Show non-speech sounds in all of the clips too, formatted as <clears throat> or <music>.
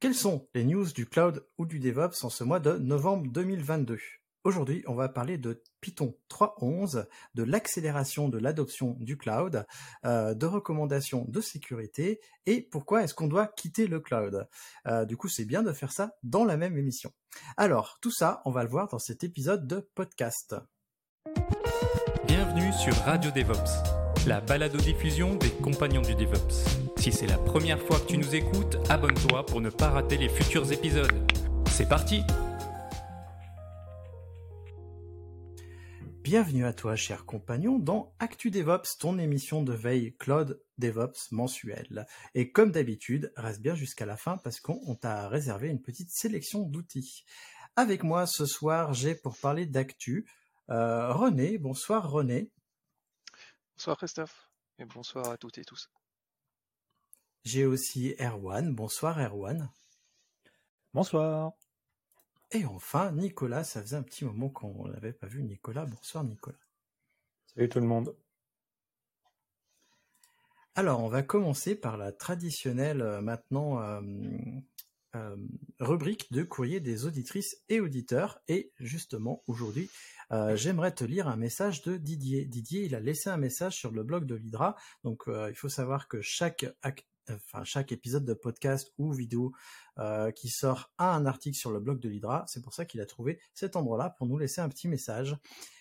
Quelles sont les news du cloud ou du DevOps en ce mois de novembre 2022 Aujourd'hui, on va parler de Python 3.11, de l'accélération de l'adoption du cloud, euh, de recommandations de sécurité et pourquoi est-ce qu'on doit quitter le cloud. Euh, du coup, c'est bien de faire ça dans la même émission. Alors, tout ça, on va le voir dans cet épisode de podcast. Bienvenue sur Radio DevOps, la balado-diffusion des compagnons du DevOps. Si c'est la première fois que tu nous écoutes, abonne-toi pour ne pas rater les futurs épisodes. C'est parti Bienvenue à toi, cher compagnon, dans Actu DevOps, ton émission de veille Cloud DevOps mensuelle. Et comme d'habitude, reste bien jusqu'à la fin parce qu'on t'a réservé une petite sélection d'outils. Avec moi ce soir, j'ai pour parler d'actu euh, René. Bonsoir René. Bonsoir Christophe et bonsoir à toutes et tous. J'ai aussi Erwan. Bonsoir Erwan. Bonsoir. Et enfin, Nicolas, ça faisait un petit moment qu'on n'avait pas vu Nicolas. Bonsoir Nicolas. Salut tout le monde. Alors, on va commencer par la traditionnelle euh, maintenant euh, euh, rubrique de courrier des auditrices et auditeurs. Et justement, aujourd'hui, j'aimerais te lire un message de Didier. Didier, il a laissé un message sur le blog de l'Hydra. Donc, il faut savoir que chaque ac- enfin chaque épisode de podcast ou vidéo euh, qui sort a un article sur le blog de l'Hydra. C'est pour ça qu'il a trouvé cet endroit-là pour nous laisser un petit message.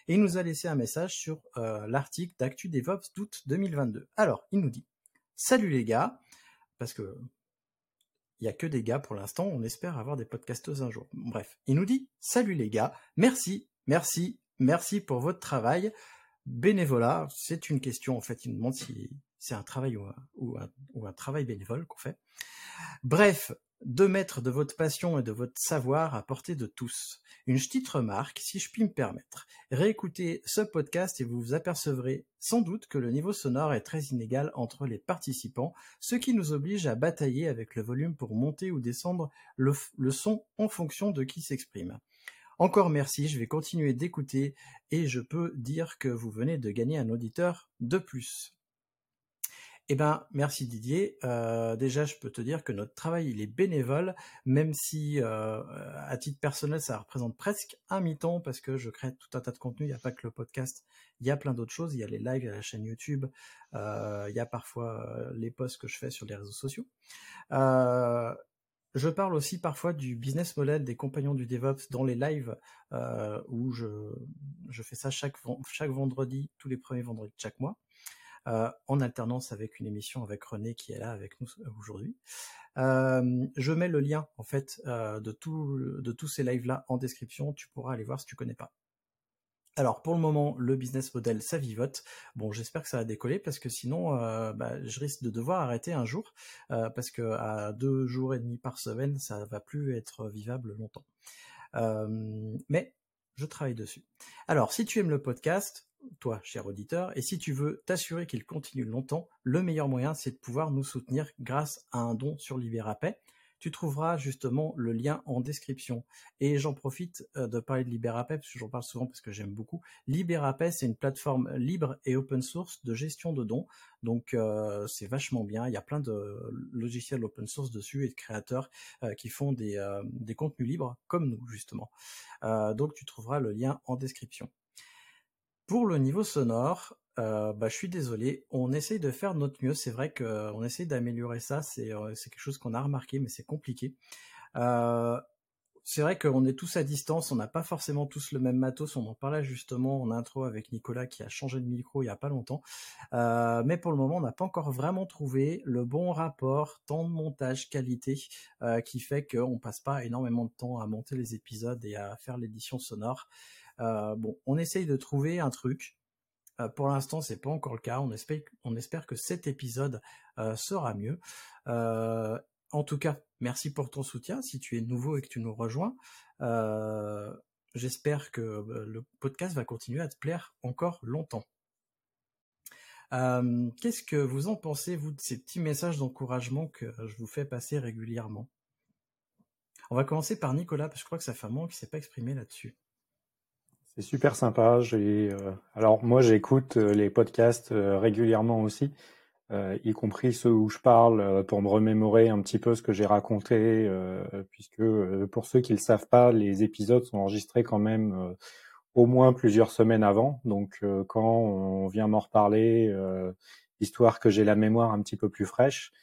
Et il nous a laissé un message sur euh, l'article d'Actu DevOps d'août 2022. Alors, il nous dit Salut les gars, parce que il y a que des gars pour l'instant, on espère avoir des podcasteuses un jour. Bref, il nous dit Salut les gars, merci, merci, merci pour votre travail. Bénévolat, c'est une question en fait, il nous demande si c'est un travail ou un, travail bénévole qu'on fait. Bref, de mettre de votre passion et de votre savoir à portée de tous. Une petite remarque, si je puis me permettre. Réécoutez ce podcast et vous vous apercevrez sans doute que le niveau sonore est très inégal entre les participants, ce qui nous oblige à batailler avec le volume pour monter ou descendre le son en fonction de qui s'exprime. Encore merci, je vais continuer d'écouter et je peux dire que vous venez de gagner un auditeur de plus. Eh ben, merci Didier. Euh, déjà, je peux te dire que notre travail, il est bénévole, même si, euh, à titre personnel, ça représente presque un mi-temps parce que je crée tout un tas de contenu. Il n'y a pas que le podcast, il y a plein d'autres choses. Il y a les lives, il y a la chaîne YouTube, euh, il y a parfois les posts que je fais sur les réseaux sociaux. Je parle aussi parfois du business model des compagnons du DevOps dans les lives où je, fais ça chaque vendredi, tous les premiers vendredis de chaque mois euh, en alternance avec une émission avec René qui est là avec nous aujourd'hui. Euh, je mets le lien en fait euh, de, tous ces lives là en description. Tu pourras aller voir si tu connais pas. Alors pour le moment, le business model ça vivote. Bon, j'espère que ça va décoller parce que sinon, bah, je risque de devoir arrêter un jour parce que à deux jours et demi par semaine, ça va plus être vivable longtemps. Mais je travaille dessus. Alors, si tu aimes le podcast, toi, cher auditeur, et si tu veux t'assurer qu'il continue longtemps, le meilleur moyen, c'est de pouvoir nous soutenir grâce à un don sur Libérapay. Tu trouveras justement le lien en description. Et j'en profite euh, de parler de Libérapay, parce que j'en parle souvent parce que j'aime beaucoup. Libérapay, c'est une plateforme libre et open source de gestion de dons. Donc euh, c'est vachement bien. Il y a plein de logiciels open source dessus et de créateurs euh, qui font des, contenus libres, comme nous justement. Donc tu trouveras le lien en description. Pour le niveau sonore, euh, bah, je suis désolé, on essaye de faire notre mieux. C'est vrai qu'on essaye d'améliorer ça. C'est euh, quelque chose qu'on a remarqué, mais c'est compliqué. Euh, c'est vrai qu'on est tous à distance, on n'a pas forcément tous le même matos. On en parlait justement en intro avec Nicolas qui a changé de micro il y a pas longtemps. Mais pour le moment, on n'a pas encore vraiment trouvé le bon rapport temps de montage qualité qui fait qu'on passe pas énormément de temps à monter les épisodes et à faire l'édition sonore. Euh, bon, on essaye de trouver un truc. pour l'instant, c'est pas encore le cas. On espère, on espère que cet épisode sera mieux. en tout cas, merci pour ton soutien. Si tu es nouveau et que tu nous rejoins, j'espère que le podcast va continuer à te plaire encore longtemps. Qu'est-ce que vous en pensez, vous, de ces petits messages d'encouragement que je vous fais passer régulièrement? On va commencer par Nicolas, parce que je crois que ça fait un moment qu'il ne s'est pas exprimé là-dessus. C'est super sympa. alors moi, j'écoute les podcasts régulièrement aussi, y compris ceux où je parle pour me remémorer un petit peu ce que j'ai raconté, puisque pour ceux qui ne le savent pas, les épisodes sont enregistrés quand même au moins plusieurs semaines avant. Donc euh, quand on vient m'en reparler, euh, histoire que j'ai la mémoire un petit peu plus fraîche,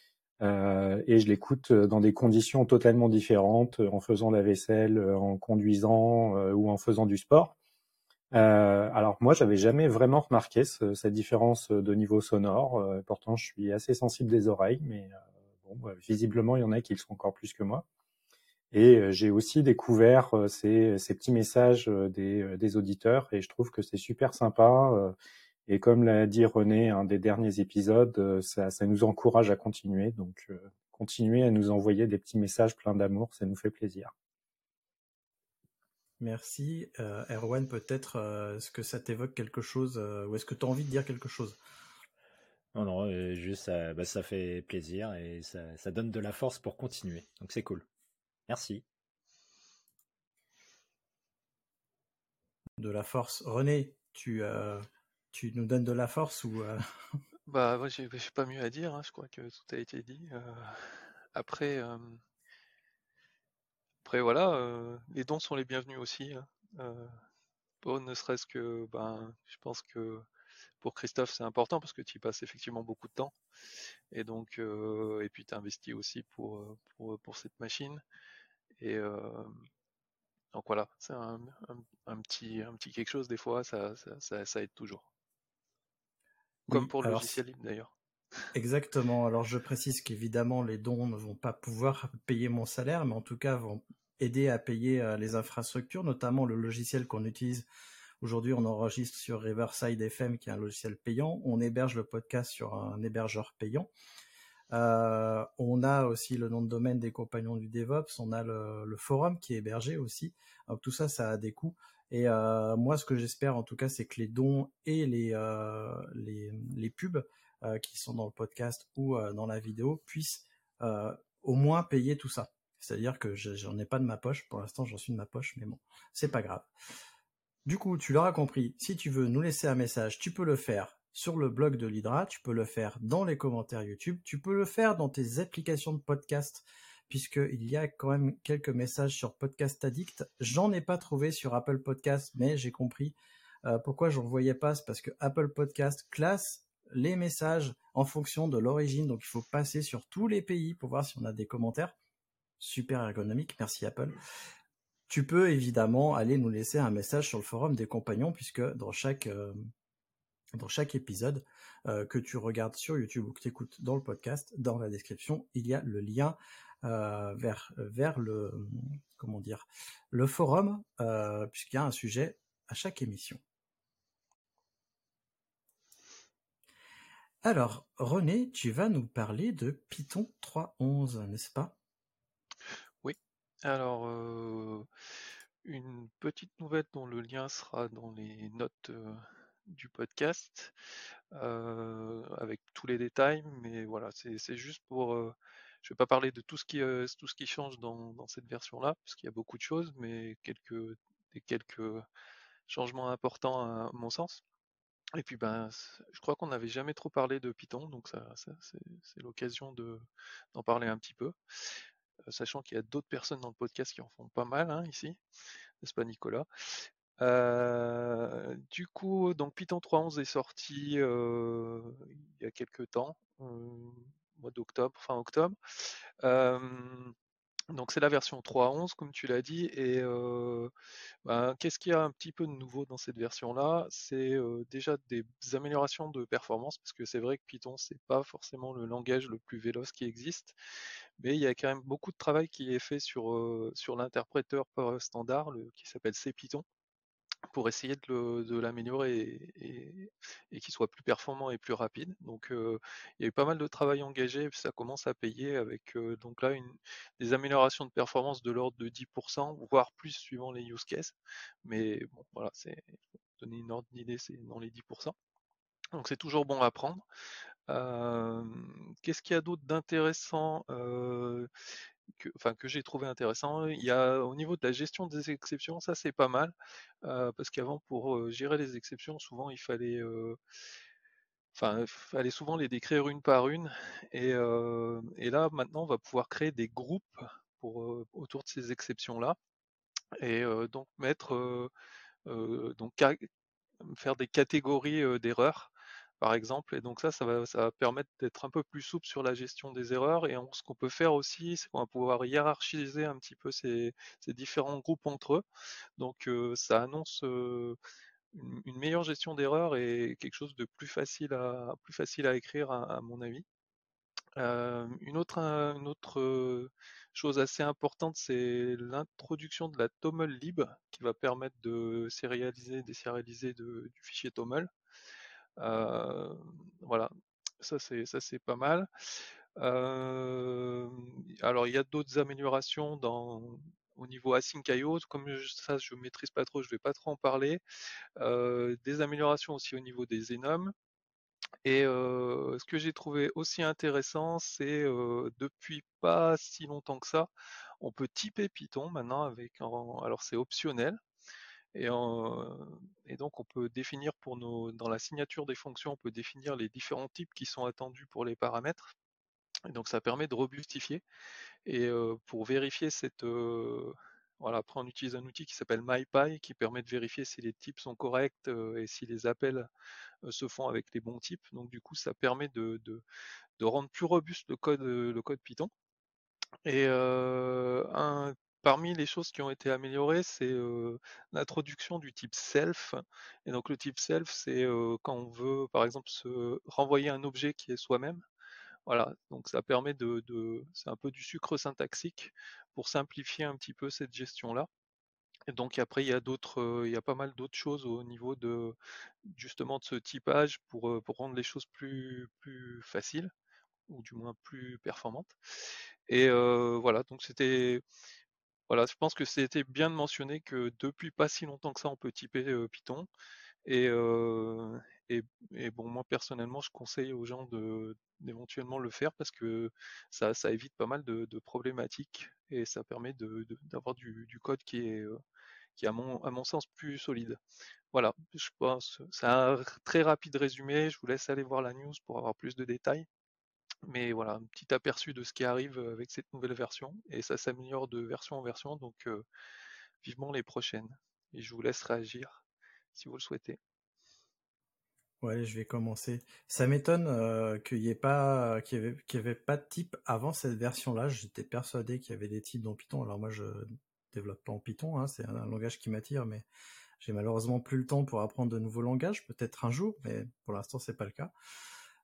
euh, et je l'écoute dans des conditions totalement différentes, en faisant la vaisselle, en conduisant ou en faisant du sport. Alors moi, j'avais jamais vraiment remarqué cette différence de niveau sonore. pourtant, je suis assez sensible des oreilles, mais bon, bah, visiblement, il y en a qui le sont encore plus que moi. Et j'ai aussi découvert ces, petits messages des, auditeurs et je trouve que c'est super sympa. Et comme l'a dit René, un des derniers épisodes, ça, nous encourage à continuer. Donc, continuez à nous envoyer des petits messages pleins d'amour, ça nous fait plaisir. Merci. Erwan, peut-être, est-ce que ça t'évoque quelque chose ou est-ce que tu as envie de dire quelque chose? Non, non, juste bah, ça, fait plaisir et ça donne de la force pour continuer. Donc c'est cool. Merci. De la force. René, tu, euh, tu nous donnes de la force ou euh? Bah, moi, j'ai pas mieux à dire. Hein, je crois que tout a été dit. Euh, après, après voilà, les dons sont les bienvenus aussi. Hein. Bon, ne serait-ce que, ben, je pense que pour Christophe, c'est important parce que tu y passes effectivement beaucoup de temps. Et donc, et puis tu investis aussi pour, pour, pour cette machine. Et donc voilà, c'est un, petit, un petit quelque chose des fois, ça, ça, aide toujours. Comme pour le logiciel libre d'ailleurs. Exactement. Alors je précise qu'évidemment les dons ne vont pas pouvoir payer mon salaire, mais en tout cas vont aider à payer les infrastructures, notamment le logiciel qu'on utilise. Aujourd'hui, on enregistre sur Riverside FM, qui est un logiciel payant. On héberge le podcast sur un hébergeur payant. Euh, on a aussi le nom de domaine des compagnons du DevOps, on a le, forum qui est hébergé aussi. tout ça, ça a des coûts. Et euh, moi, ce que j'espère en tout cas, c'est que les dons et euh, les, pubs qui sont dans le podcast ou dans la vidéo puissent au moins payer tout ça. C'est-à-dire que j'en ai pas de ma poche. Pour l'instant, j'en suis de ma poche, mais bon, c'est pas grave. Du coup, tu l'auras compris. Si tu veux nous laisser un message, tu peux le faire sur le blog de l'Hydra, tu peux le faire dans les commentaires YouTube, tu peux le faire dans tes applications de podcast, puisqu'il y a quand même quelques messages sur Podcast Addict. J'en ai pas trouvé sur Apple Podcast, mais j'ai compris euh, pourquoi j'en voyais pas, c'est parce que Apple Podcast classe les messages en fonction de l'origine, donc il faut passer sur tous les pays pour voir si on a des commentaires. Super ergonomique, merci Apple. Tu peux évidemment aller nous laisser un message sur le forum des compagnons, puisque dans chaque euh, épisode euh, que tu regardes sur YouTube ou que tu écoutes dans le podcast, dans la description, il y a le lien euh, vers, le, comment dire, le forum, puisqu'il y a un sujet à chaque émission. Alors, René, tu vas nous parler de Python 3.11, n'est-ce pas? Alors, une petite nouvelle dont le lien sera dans les notes du podcast avec tous les détails, mais voilà, c'est juste pour. je vais pas parler de tout ce qui, change dans, cette version-là, parce qu'il y a beaucoup de choses, mais quelques, quelques changements importants à mon sens. Et puis ben, je crois qu'on n'avait jamais trop parlé de Python, donc ça, c'est l'occasion d'en parler un petit peu, sachant qu'il y a d'autres personnes dans le podcast qui en font pas mal hein, ici, n'est-ce pas Nicolas? Euh, du coup, donc Python 3.11 est sorti euh, il y a quelques temps, euh, mois d'octobre, fin octobre. Donc c'est la version 3.11 comme tu l'as dit. Et ben, qu'est-ce qu'il y a un petit peu de nouveau dans cette version-là? C'est déjà des améliorations de performance, parce que c'est vrai que Python c'est pas forcément le langage le plus véloce qui existe, mais il y a quand même beaucoup de travail qui est fait sur, sur l'interpréteur standard, qui s'appelle CPython pour essayer de l'améliorer et, et, qu'il soit plus performant et plus rapide. Donc il y a eu pas mal de travail engagé, ça commence à payer avec donc là une, des améliorations de performance de l'ordre de 10%, voire plus suivant les use cases. Mais bon voilà, c'est donner une ordre d'idée, c'est dans les 10%. Donc c'est toujours bon à prendre. Qu'est-ce qu'il y a d'autre d'intéressant? Que, j'ai trouvé intéressant. Il y a au niveau de la gestion des exceptions, ça c'est pas mal, parce qu'avant pour gérer les exceptions, souvent il fallait, fallait souvent les décrire une par une, et, et, là maintenant on va pouvoir créer des groupes pour autour de ces exceptions là, et donc mettre, donc faire des catégories d'erreurs par exemple. Et donc ça, ça va, permettre d'être un peu plus souple sur la gestion des erreurs. Et ce qu'on peut faire aussi, c'est qu'on va pouvoir hiérarchiser un petit peu ces, différents groupes entre eux. Donc ça annonce une, meilleure gestion d'erreurs et quelque chose de plus facile à, écrire à, mon avis. une autre, une autre chose assez importante, c'est l'introduction de la TOML lib qui va permettre de sérialiser, désérialiser de, du fichier TOML. Voilà, ça c'est ça c'est pas mal. Alors il y a d'autres améliorations au niveau async.io, comme ça je maîtrise pas trop, je vais pas trop en parler. Des améliorations aussi au niveau des enums. Et ce que j'ai trouvé aussi intéressant, c'est depuis pas si longtemps que ça, on peut typer Python maintenant avec alors c'est optionnel, et, donc on peut définir pour nos, dans la signature des fonctions, on peut définir les différents types qui sont attendus pour les paramètres. Et donc ça permet de robustifier. Et pour vérifier cette, voilà, après on utilise un outil qui s'appelle MyPy qui permet de vérifier si les types sont corrects et si les appels se font avec les bons types. Donc du coup ça permet de, rendre plus robuste le code, le code Python. Et un Parmi les choses qui ont été améliorées, c'est l'introduction du type self. Et donc le type self, c'est quand on veut, par exemple, se renvoyer un objet qui est soi-même. Voilà, donc ça permet de, c'est un peu du sucre syntaxique pour simplifier un petit peu cette gestion-là. Et donc après, il y a d'autres, il y a pas mal d'autres choses au niveau de justement de ce typage pour, pour rendre les choses plus, plus faciles ou du moins plus performantes. Et voilà, donc c'était voilà, je pense que c'était bien de mentionner que depuis pas si longtemps que ça, on peut typer Python. Et, et, bon, moi personnellement, je conseille aux gens de d'éventuellement le faire parce que ça, ça évite pas mal de, problématiques et ça permet d'avoir du, du, code qui est, qui est à mon, à mon sens plus solide. Voilà, je pense, c'est un très rapide résumé. Je vous laisse aller voir la news pour avoir plus de détails. Mais voilà, un petit aperçu de ce qui arrive avec cette nouvelle version. Et ça s'améliore de version en version, donc vivement les prochaines. Et je vous laisse réagir si vous le souhaitez. Ouais, je vais commencer. Ça m'étonne qu'il n'y ait pas, qu'il y, avait, pas de type avant cette version-là. J'étais persuadé qu'il y avait des types dans Python. Alors moi, je développe pas en Python, hein, c'est un, langage qui m'attire, mais j'ai malheureusement plus le temps pour apprendre de nouveaux langages. Peut-être un jour, mais pour l'instant, c'est pas le cas.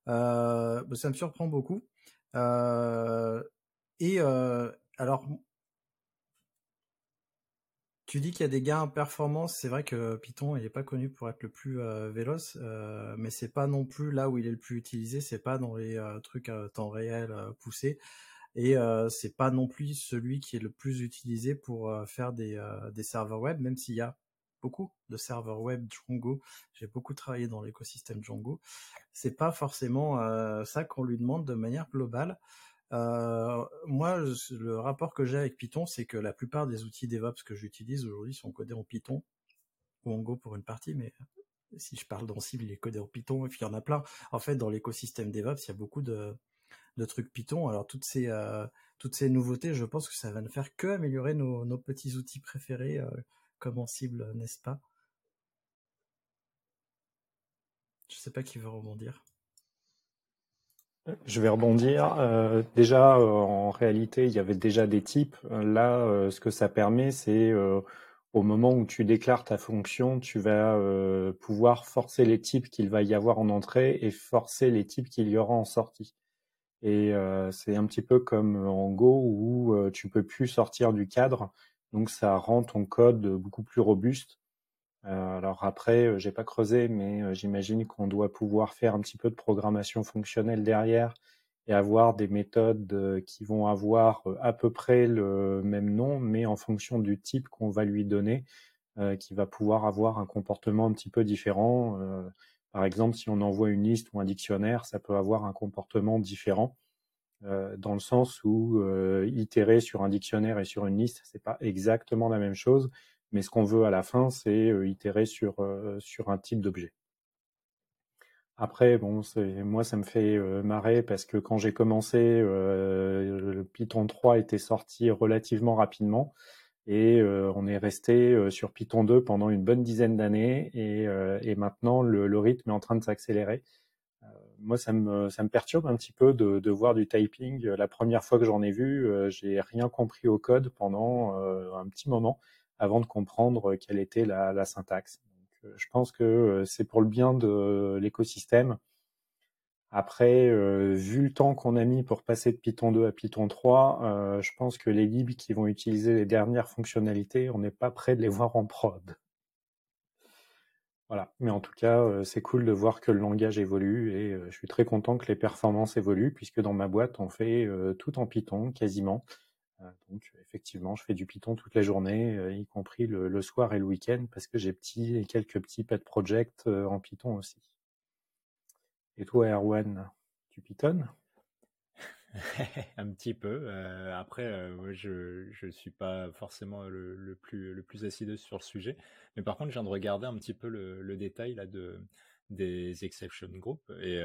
Euh, bah, ça me surprend beaucoup. Euh, et euh, alors, tu dis qu'il y a des gains en performance. C'est vrai que Python, il n'est pas connu pour être le plus véloce, euh, mais c'est pas non plus là où il est le plus utilisé. C'est pas dans les trucs à temps réel poussés, et c'est pas non plus celui qui est le plus utilisé pour faire des, des serveurs web, même s'il y a beaucoup de serveurs web Django. J'ai beaucoup travaillé dans l'écosystème Django. C'est pas forcément euh, ça qu'on lui demande de manière globale. Euh, moi, le rapport que j'ai avec Python, c'est que la plupart des outils DevOps que j'utilise aujourd'hui sont codés en Python ou en Go pour une partie, mais si je parle cible, il est codé en Python, et puis il y en a plein. En fait, dans l'écosystème DevOps, il y a beaucoup de, trucs Python. Alors toutes ces euh, toutes ces nouveautés, je pense que ça va ne faire que améliorer nos petits outils préférés comme cible, n'est-ce pas? Je sais pas qui veut rebondir. Je vais rebondir. Euh, déjà, euh, en réalité, il y avait déjà des types. Là, euh, ce que ça permet, c'est au moment où tu déclares ta fonction, tu vas pouvoir forcer les types qu'il va y avoir en entrée et forcer les types qu'il y aura en sortie. Et c'est un petit peu comme en Go où tu peux plus sortir du cadre donc ça rend ton code beaucoup plus robuste. alors après, j'ai pas creusé, mais j'imagine qu'on doit pouvoir faire un petit peu de programmation fonctionnelle derrière et avoir des méthodes qui vont avoir à peu près le même nom, mais en fonction du type qu'on va lui donner, qui va pouvoir avoir un comportement un petit peu différent. par exemple, si on envoie une liste ou un dictionnaire, ça peut avoir un comportement différent. Dans le sens où itérer sur un dictionnaire et sur une liste, c'est pas exactement la même chose, mais ce qu'on veut à la fin, c'est itérer sur, sur un type d'objet. Après, bon, moi, ça me fait euh, marrer parce que quand j'ai commencé, euh, le Python 3 était sorti relativement rapidement et euh, on est resté sur Python 2 pendant une bonne dizaine d'années et, maintenant le, rythme est en train de s'accélérer. Moi, ça me, ça me perturbe un petit peu de, voir du typing. La première fois que j'en ai vu, j'ai rien compris au code pendant un petit moment avant de comprendre quelle était la syntaxe je pense que euh, c'est pour le bien de l'écosystème. Après, euh, vu le temps qu'on a mis pour passer de Python 2 à Python 3, euh, je pense que les libs qui vont utiliser les dernières fonctionnalités, on n'est pas prêt de les voir en prod. Voilà. Mais en tout cas, c'est cool de voir que le langage évolue et je suis très content que les performances évoluent puisque dans ma boîte, on fait tout en Python quasiment. Euh, donc effectivement, je fais du Python toute la journée, euh, y compris le, soir et le week-end, parce que j'ai quelques petits pet projects euh, en Python aussi. Et toi, Erwan, tu Python <laughs> un petit peu. après, je ne suis pas forcément le, plus, le plus sur le sujet. Mais par contre, je viens de regarder un petit peu le, détail là, de, des exception groups. Et,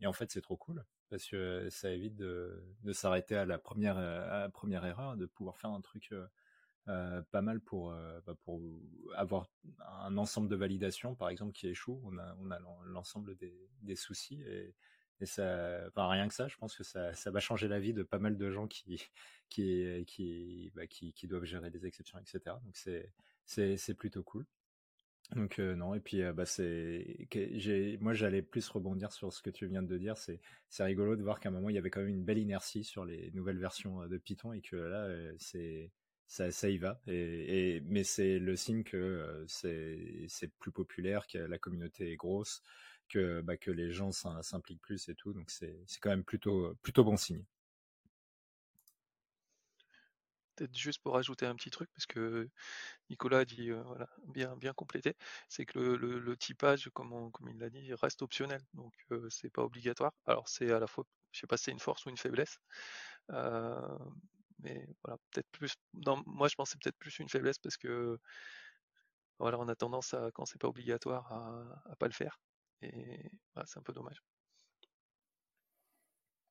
et en fait, c'est trop cool parce que ça évite de, s'arrêter à la première première erreur, de pouvoir faire un truc pas mal pour bah, pour avoir un ensemble de validations, par exemple, qui échoue. On a on a l'ensemble des, soucis et, ça, rien que ça, je pense que ça, va changer la vie de pas mal de gens qui <laughs> qui bah, qui, qui doivent gérer des exceptions, etc. Donc c'est c'est plutôt cool. Donc non et puis bah c'est moi j'allais plus rebondir sur ce que tu viens de dire c'est c'est rigolo de voir qu'à un moment il y avait quand même une belle inertie sur les nouvelles versions de Python et que là c'est ça, ça y va et, mais c'est le signe que c'est c'est plus populaire que la communauté est grosse que bah, que les gens s'impliquent plus et tout donc c'est quand même plutôt plutôt bon signe peut-être juste pour ajouter un petit truc, parce que Nicolas a dit, euh, voilà, bien, bien complété, c'est que le, typage, comme, comme il l'a dit, reste optionnel, donc euh, c'est pas obligatoire. Alors c'est à la fois, je sais pas si c'est une force ou une faiblesse, euh, mais voilà, peut-être plus. moi je pense c'est peut-être plus une faiblesse parce que voilà, on a tendance à, quand c'est pas obligatoire, à, à pas le faire, c'est un peu dommage.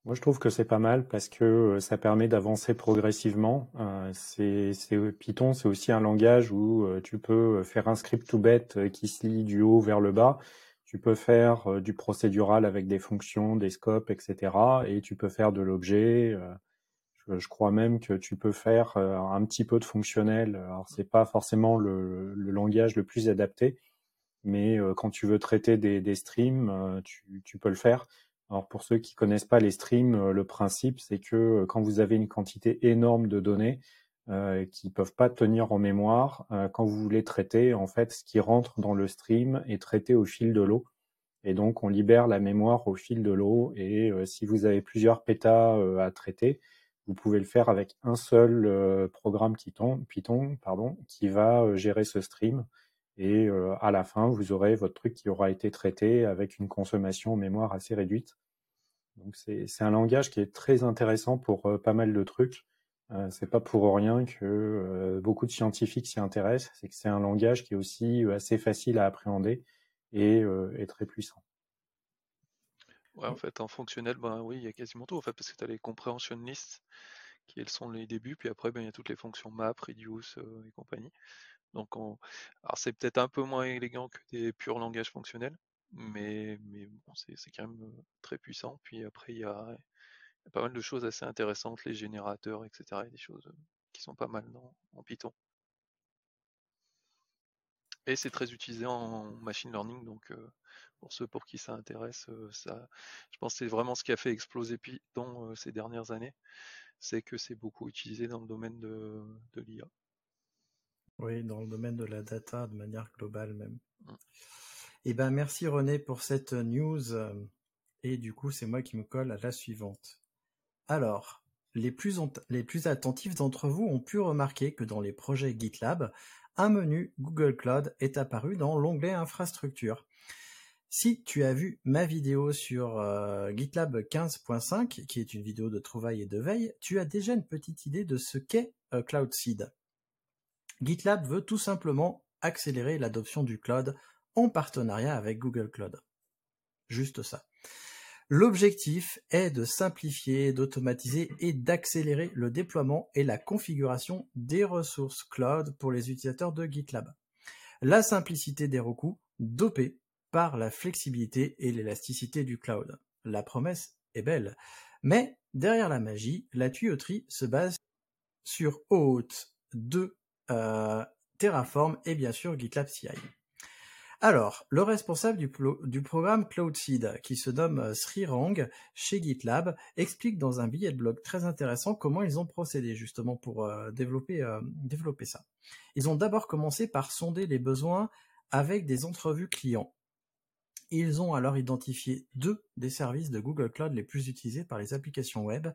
Moi, je trouve que c'est pas mal parce que euh, ça permet d'avancer progressivement. Euh, c'est, Python, c'est aussi un langage où euh, tu peux faire un script tout bête qui se lit du haut vers le bas. Tu peux faire du procédural avec des fonctions, des scopes, etc. Et tu peux faire de l'objet. Je, crois même que tu peux faire un petit peu de fonctionnel. Alors, c'est pas forcément le, langage le plus adapté, mais quand tu veux traiter des, streams, tu, peux le faire. Alors pour ceux qui connaissent pas les streams, le principe c'est que quand vous avez une quantité énorme de données euh, qui peuvent pas tenir en mémoire, quand vous voulez traiter, en fait, ce qui rentre dans le stream est traité au fil de l'eau. Et donc on libère la mémoire au fil de l'eau. Et si vous avez plusieurs pétas à traiter, vous pouvez le faire avec un seul programme Python, Python pardon, qui va gérer ce stream. Et à la fin, vous aurez votre truc qui aura été traité avec une consommation mémoire assez réduite. Donc c'est un langage qui est très intéressant pour euh, pas mal de trucs. Euh, c'est pas pour rien que euh, beaucoup de scientifiques s'y intéressent. C'est que c'est un langage qui est aussi assez facile à appréhender et, très puissant. Ouais, en fait, en fonctionnel, ben oui, il y a quasiment tout, en fait, parce que tu as les comprehension lists, qui elles sont les débuts, puis après, ben, il y a toutes les fonctions map, reduce et compagnie. Donc, on... alors c'est peut-être un peu moins élégant que des purs langages fonctionnels, mais, mais bon, c'est quand même très puissant. Puis après, il y a, pas mal de choses assez intéressantes, les générateurs, etc. Et des choses qui sont pas mal dans, en Python. Et c'est très utilisé en machine learning, donc pour ceux pour qui ça intéresse, ça, je pense que c'est vraiment ce qui a fait exploser Python ces dernières années, c'est que c'est beaucoup utilisé dans le domaine de, de l'IA. Oui, dans le domaine de la data de manière globale même. Mm. Eh ben, merci René pour cette news. Et du coup, c'est moi qui me colle à la suivante. Alors, les plus, ont- les plus attentifs d'entre vous ont pu remarquer que dans les projets GitLab, un menu Google Cloud est apparu dans l'onglet Infrastructure. Si tu as vu ma vidéo sur euh, GitLab 15.5, qui est une vidéo de trouvailles et de veille, tu as déjà une petite idée de ce qu'est euh, Cloud Seed. GitLab veut tout simplement accélérer l'adoption du cloud en partenariat avec Google Cloud. Juste ça. L'objectif est de simplifier, d'automatiser et d'accélérer le déploiement et la configuration des ressources cloud pour les utilisateurs de GitLab. La simplicité des recours dopée par la flexibilité et l'élasticité du cloud. La promesse est belle. Mais derrière la magie, la tuyauterie se base sur OAuth 2, euh, Terraform et bien sûr GitLab CI. Alors, le responsable du, du programme CloudSeed, qui se nomme euh, Sri Rang chez GitLab, explique dans un billet de blog très intéressant comment ils ont procédé justement pour euh, développer, euh, développer ça. Ils ont d'abord commencé par sonder les besoins avec des entrevues clients. Ils ont alors identifié deux des services de Google Cloud les plus utilisés par les applications web,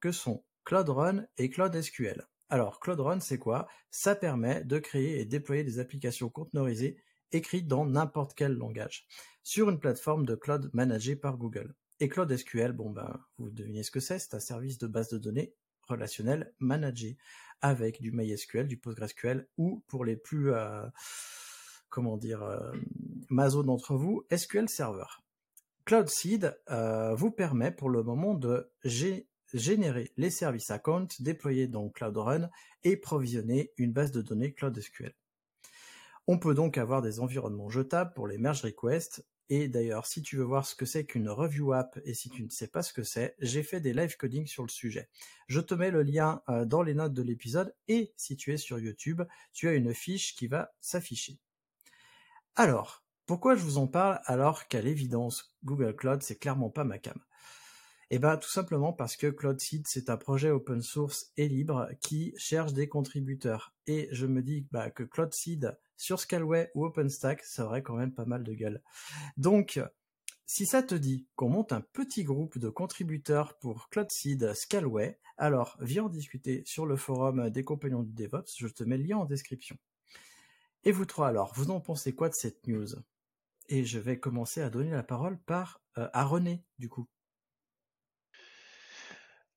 que sont Cloud Run et Cloud SQL. Alors, Cloud Run, c'est quoi? Ça permet de créer et déployer des applications conteneurisées écrites dans n'importe quel langage, sur une plateforme de cloud managée par Google. Et Cloud SQL, bon ben, vous devinez ce que c'est, c'est un service de base de données relationnel managé, avec du MySQL, du PostgreSQL, ou pour les plus, euh, comment dire, euh, maso d'entre vous, SQL Server. Cloud Seed euh, vous permet pour le moment de gé- générer les services account déployés dans Cloud Run et provisionner une base de données Cloud SQL. On peut donc avoir des environnements jetables pour les merge requests. Et d'ailleurs, si tu veux voir ce que c'est qu'une review app et si tu ne sais pas ce que c'est, j'ai fait des live coding sur le sujet. Je te mets le lien euh, dans les notes de l'épisode et si tu es sur YouTube, tu as une fiche qui va s'afficher. Alors, pourquoi je vous en parle alors qu'à l'évidence, Google Cloud, c'est clairement pas ma cam? Eh ben, tout simplement parce que Cloud Seed, c'est un projet open source et libre qui cherche des contributeurs. Et je me dis bah, que Cloud Seed sur Scalway ou OpenStack, ça aurait quand même pas mal de gueule. Donc, si ça te dit qu'on monte un petit groupe de contributeurs pour Cloud Seed Scalway, alors viens en discuter sur le forum des compagnons du DevOps, je te mets le lien en description. Et vous trois alors, vous en pensez quoi de cette news? Et je vais commencer à donner la parole par euh, à René, du coup.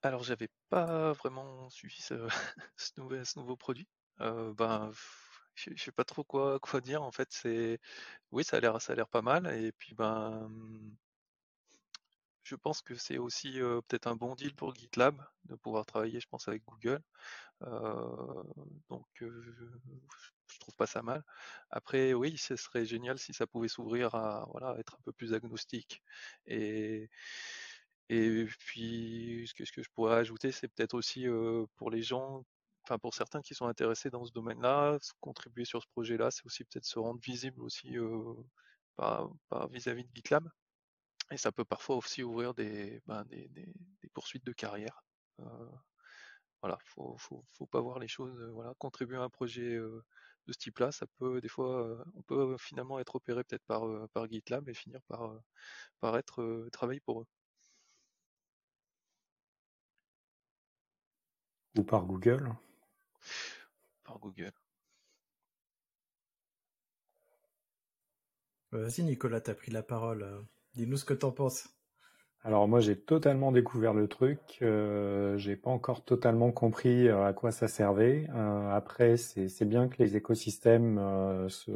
Alors, j'avais pas vraiment suivi ce, <laughs> ce nouvel- ce nouveau produit. Euh, ben, pff, je sais pas trop quoi, quoi dire. En fait, c'est, oui, ça a l'air, ça a l'air pas mal. Et puis, ben, je pense que c'est aussi euh, peut-être un bon deal pour GitLab de pouvoir travailler, je pense, avec Google. Euh, donc, euh, je, je trouve pas ça mal. Après, oui, ce serait génial si ça pouvait s'ouvrir à, voilà, être un peu plus agnostique. Et, et puis, ce que, je pourrais ajouter, c'est peut-être aussi euh, pour les gens, enfin pour certains qui sont intéressés dans ce domaine-là, contribuer sur ce projet-là, c'est aussi peut-être se rendre visible aussi euh, par, par vis-à-vis de GitLab. Et ça peut parfois aussi ouvrir des, ben, des, des- des poursuites de carrière. Euh, voilà, faut, faut, faut pas voir les choses, voilà, contribuer à un projet de ce type-là, ça peut des fois, euh, on peut finalement être opéré peut-être par, par GitLab et finir par, euh, par être travailler pour eux, Ou par Google. par Google. Vas-y Nicolas, t'as pris la parole. euh, Dis-nous ce que t'en penses. Alors moi j'ai totalement découvert le truc, euh, j'ai pas encore totalement compris euh, à quoi ça servait. Euh, après c'est c'est bien que les écosystèmes euh, se,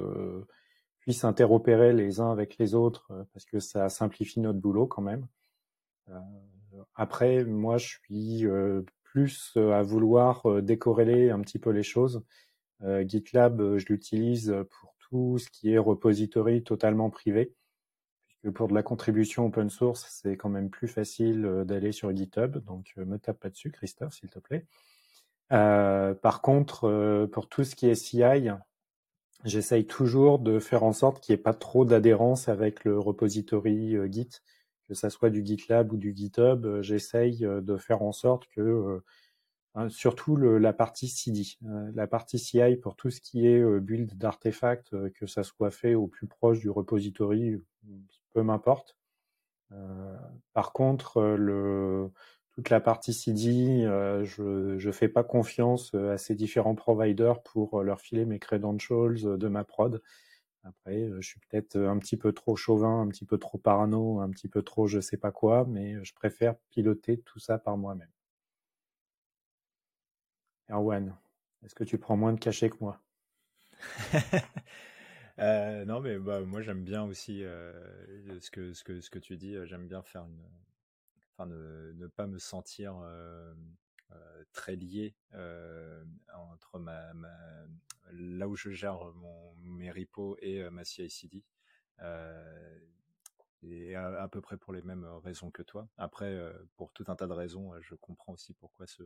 puissent interopérer les uns avec les autres euh, parce que ça simplifie notre boulot quand même. Euh, après moi je suis euh, plus euh, à vouloir euh, décorréler un petit peu les choses. Euh, GitLab je l'utilise pour tout ce qui est repository totalement privé que pour de la contribution open source, c'est quand même plus facile d'aller sur GitHub. Donc, euh, me tape pas dessus, Christophe, s'il te plaît. Par contre, pour tout ce qui est CI, j'essaye toujours de faire en sorte qu'il n'y ait pas trop d'adhérence avec le repository Git, que ça soit du GitLab ou du GitHub. euh, j'essaye euh, de faire en sorte que euh, Hein, surtout la partie CD, la partie CI pour tout ce qui est build d'artefacts, que ça soit fait au plus proche du repository, peu m'importe. par contre, toute la partie CD, je ne fais pas confiance à ces différents providers pour leur filer mes credentials de ma prod. Après, je suis peut-être un petit peu trop chauvin, un petit peu trop parano, un petit peu trop je sais pas quoi, mais je préfère piloter tout ça par moi-même. Erwan, est-ce que tu prends moins de cachet que moi? <laughs> Euh, non, mais bah, moi j'aime bien aussi euh, ce, que, ce, que, ce que tu dis. J'aime bien faire une. Enfin, ne, pas me sentir euh, très lié entre ma, là où je gère mes repos et ma CI/CD. et à, peu près pour les mêmes raisons que toi. Après, pour tout un tas de raisons, je comprends aussi pourquoi ce,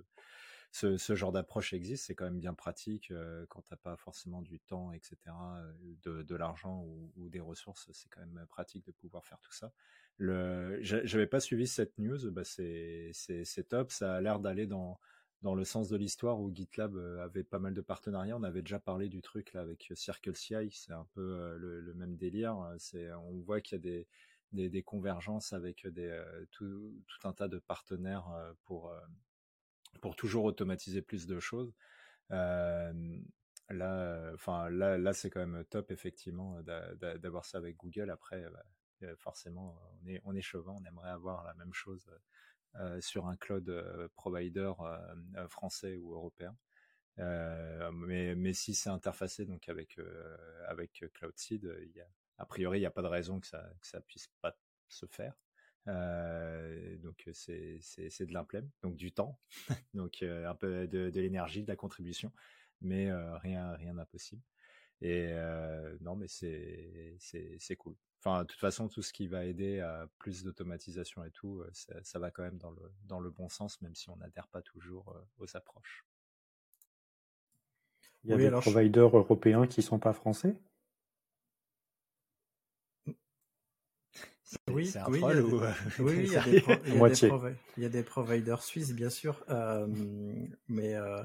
ce, genre d'approche existe, c'est quand même bien pratique euh, quand t'as pas forcément du temps, etc., euh, de, l'argent ou, des ressources, c'est quand même pratique de pouvoir faire tout ça. Le, j'avais pas suivi cette news, bah c'est, c'est, top, ça a l'air d'aller dans dans le sens de l'histoire où GitLab euh, avait pas mal de partenariats. On avait déjà parlé du truc là avec CircleCI, c'est un peu le, même délire. C'est, on voit qu'il y a des, des, des convergences avec des, tout, tout, un tas de partenaires pour pour toujours automatiser plus de choses. là, enfin là, là c'est quand même top effectivement d'avoir ça avec Google. Après, bah, forcément, on est on chauvin, on aimerait avoir la même chose sur un cloud provider français ou européen. mais, si c'est interfacé donc avec avec CloudSeed, a, priori il n'y a pas de raison que ça que puisse pas se faire. Donc c'est de l'implème, donc du temps, <laughs> donc un peu de, l'énergie, de la contribution, mais rien rien d'impossible. Et non, mais c'est c'est cool. Enfin, de toute façon, tout ce qui va aider à plus d'automatisation et tout, ça, ça, va quand même dans le dans le bon sens, même si on n'adhère pas toujours aux approches. Il y a des providers européens qui sont pas français? Oui, c'est un oui, troll ou... <laughs> <laughs> oui, il y, a des, il y a des providers suisses, bien sûr. Euh, mais euh,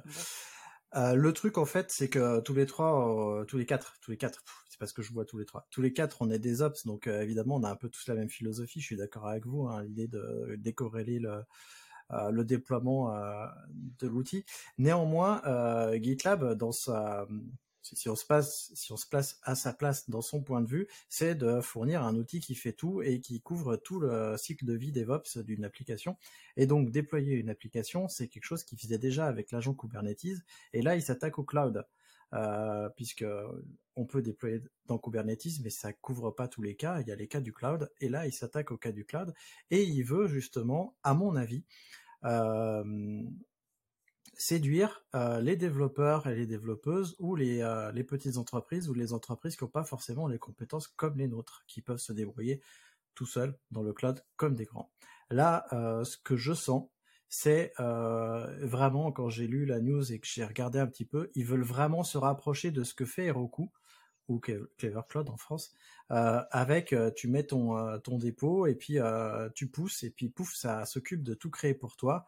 euh, le truc, en fait, c'est que tous les trois, euh, tous les quatre, tous les quatre, parce que je vois tous les trois, tous les quatre, on est des ops, donc euh, évidemment, on a un peu tous la même philosophie. Je suis d'accord avec vous, hein, l'idée de décorréler le, euh, déploiement de l'outil. Néanmoins, GitLab, si on se si on se place à sa place dans son point de vue, c'est de fournir un outil qui fait tout et qui couvre tout le cycle de vie DevOps d'une application. Et donc déployer une application, c'est quelque chose qu'il faisait déjà avec l'agent Kubernetes. Et là, il s'attaque au cloud. Euh, on peut déployer dans Kubernetes, mais ça couvre pas tous les cas. Il y a les cas du cloud, et là, il s'attaque au cas du cloud, et il veut justement, à mon avis, euh, séduire euh, les développeurs et les développeuses ou les, petites entreprises ou les entreprises qui n'ont pas forcément les compétences comme les nôtres, qui peuvent se débrouiller tout seuls dans le cloud comme des grands. Là, ce que je sens, c'est vraiment quand j'ai lu la news et que j'ai regardé un petit peu, ils veulent vraiment se rapprocher de ce que fait Heroku ou Clever Cloud en France, euh, avec euh, tu mets ton, euh, ton dépôt et puis tu pousses et puis pouf, ça s'occupe de tout créer pour toi,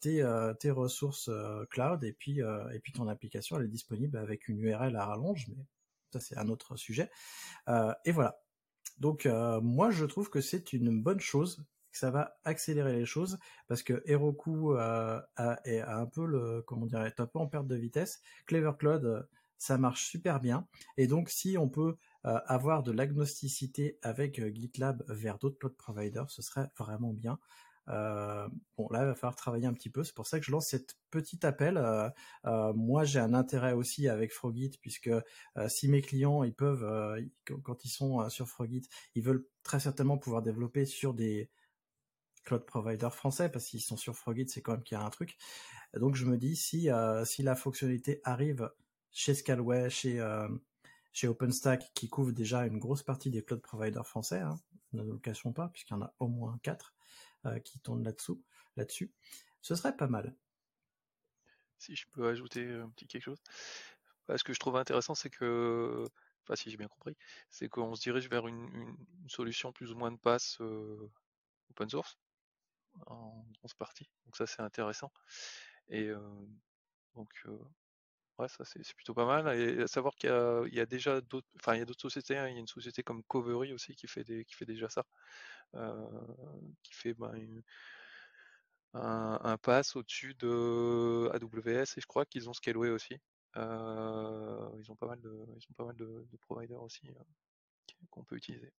tes, tes ressources cloud et puis, et puis ton application elle est disponible avec une URL à rallonge, mais ça c'est un autre sujet. et voilà. Donc moi je trouve que c'est une bonne chose ça va accélérer les choses parce que Heroku a, est un peu le comment est un peu en perte de vitesse. Clever Cloud ça marche super bien. Et donc, si on peut euh, avoir de l'agnosticité avec euh, GitLab vers d'autres cloud providers, ce serait vraiment bien. Euh, bon, là, il va falloir travailler un petit peu. C'est pour ça que je lance cette petit appel. moi, j'ai un intérêt aussi avec Frogit, puisque si mes clients, ils peuvent, quand ils sont sur Frogit, ils veulent très certainement pouvoir développer sur des cloud providers français, parce qu'ils sont sur Frogit, c'est quand même qu'il y a un truc. Donc, je me dis, si, si la fonctionnalité arrive chez Scalway, chez, euh, chez OpenStack, qui couvre déjà une grosse partie des cloud providers français, hein, ne nous le cachons pas, puisqu'il y en a au moins quatre euh, qui tournent là-dessous, là-dessus. Ce serait pas mal. Si je peux ajouter un petit quelque chose. Bah, ce que je trouve intéressant, c'est que, enfin si j'ai bien compris, c'est qu'on se dirige vers une, solution plus ou moins de passe euh, open source en grosse partie. Donc ça c'est intéressant. Et donc, ouais, ça c'est plutôt pas mal. Et à savoir qu'il y, a déjà d'autres, enfin il y a d'autres sociétés. Hein. Il y a une société comme Covery aussi qui fait des, qui fait déjà ça, qui fait ben, un, pass au-dessus de AWS et je crois qu'ils ont Scaleway aussi. ils ont pas mal de, ils ont pas mal de, providers aussi qu'on peut utiliser.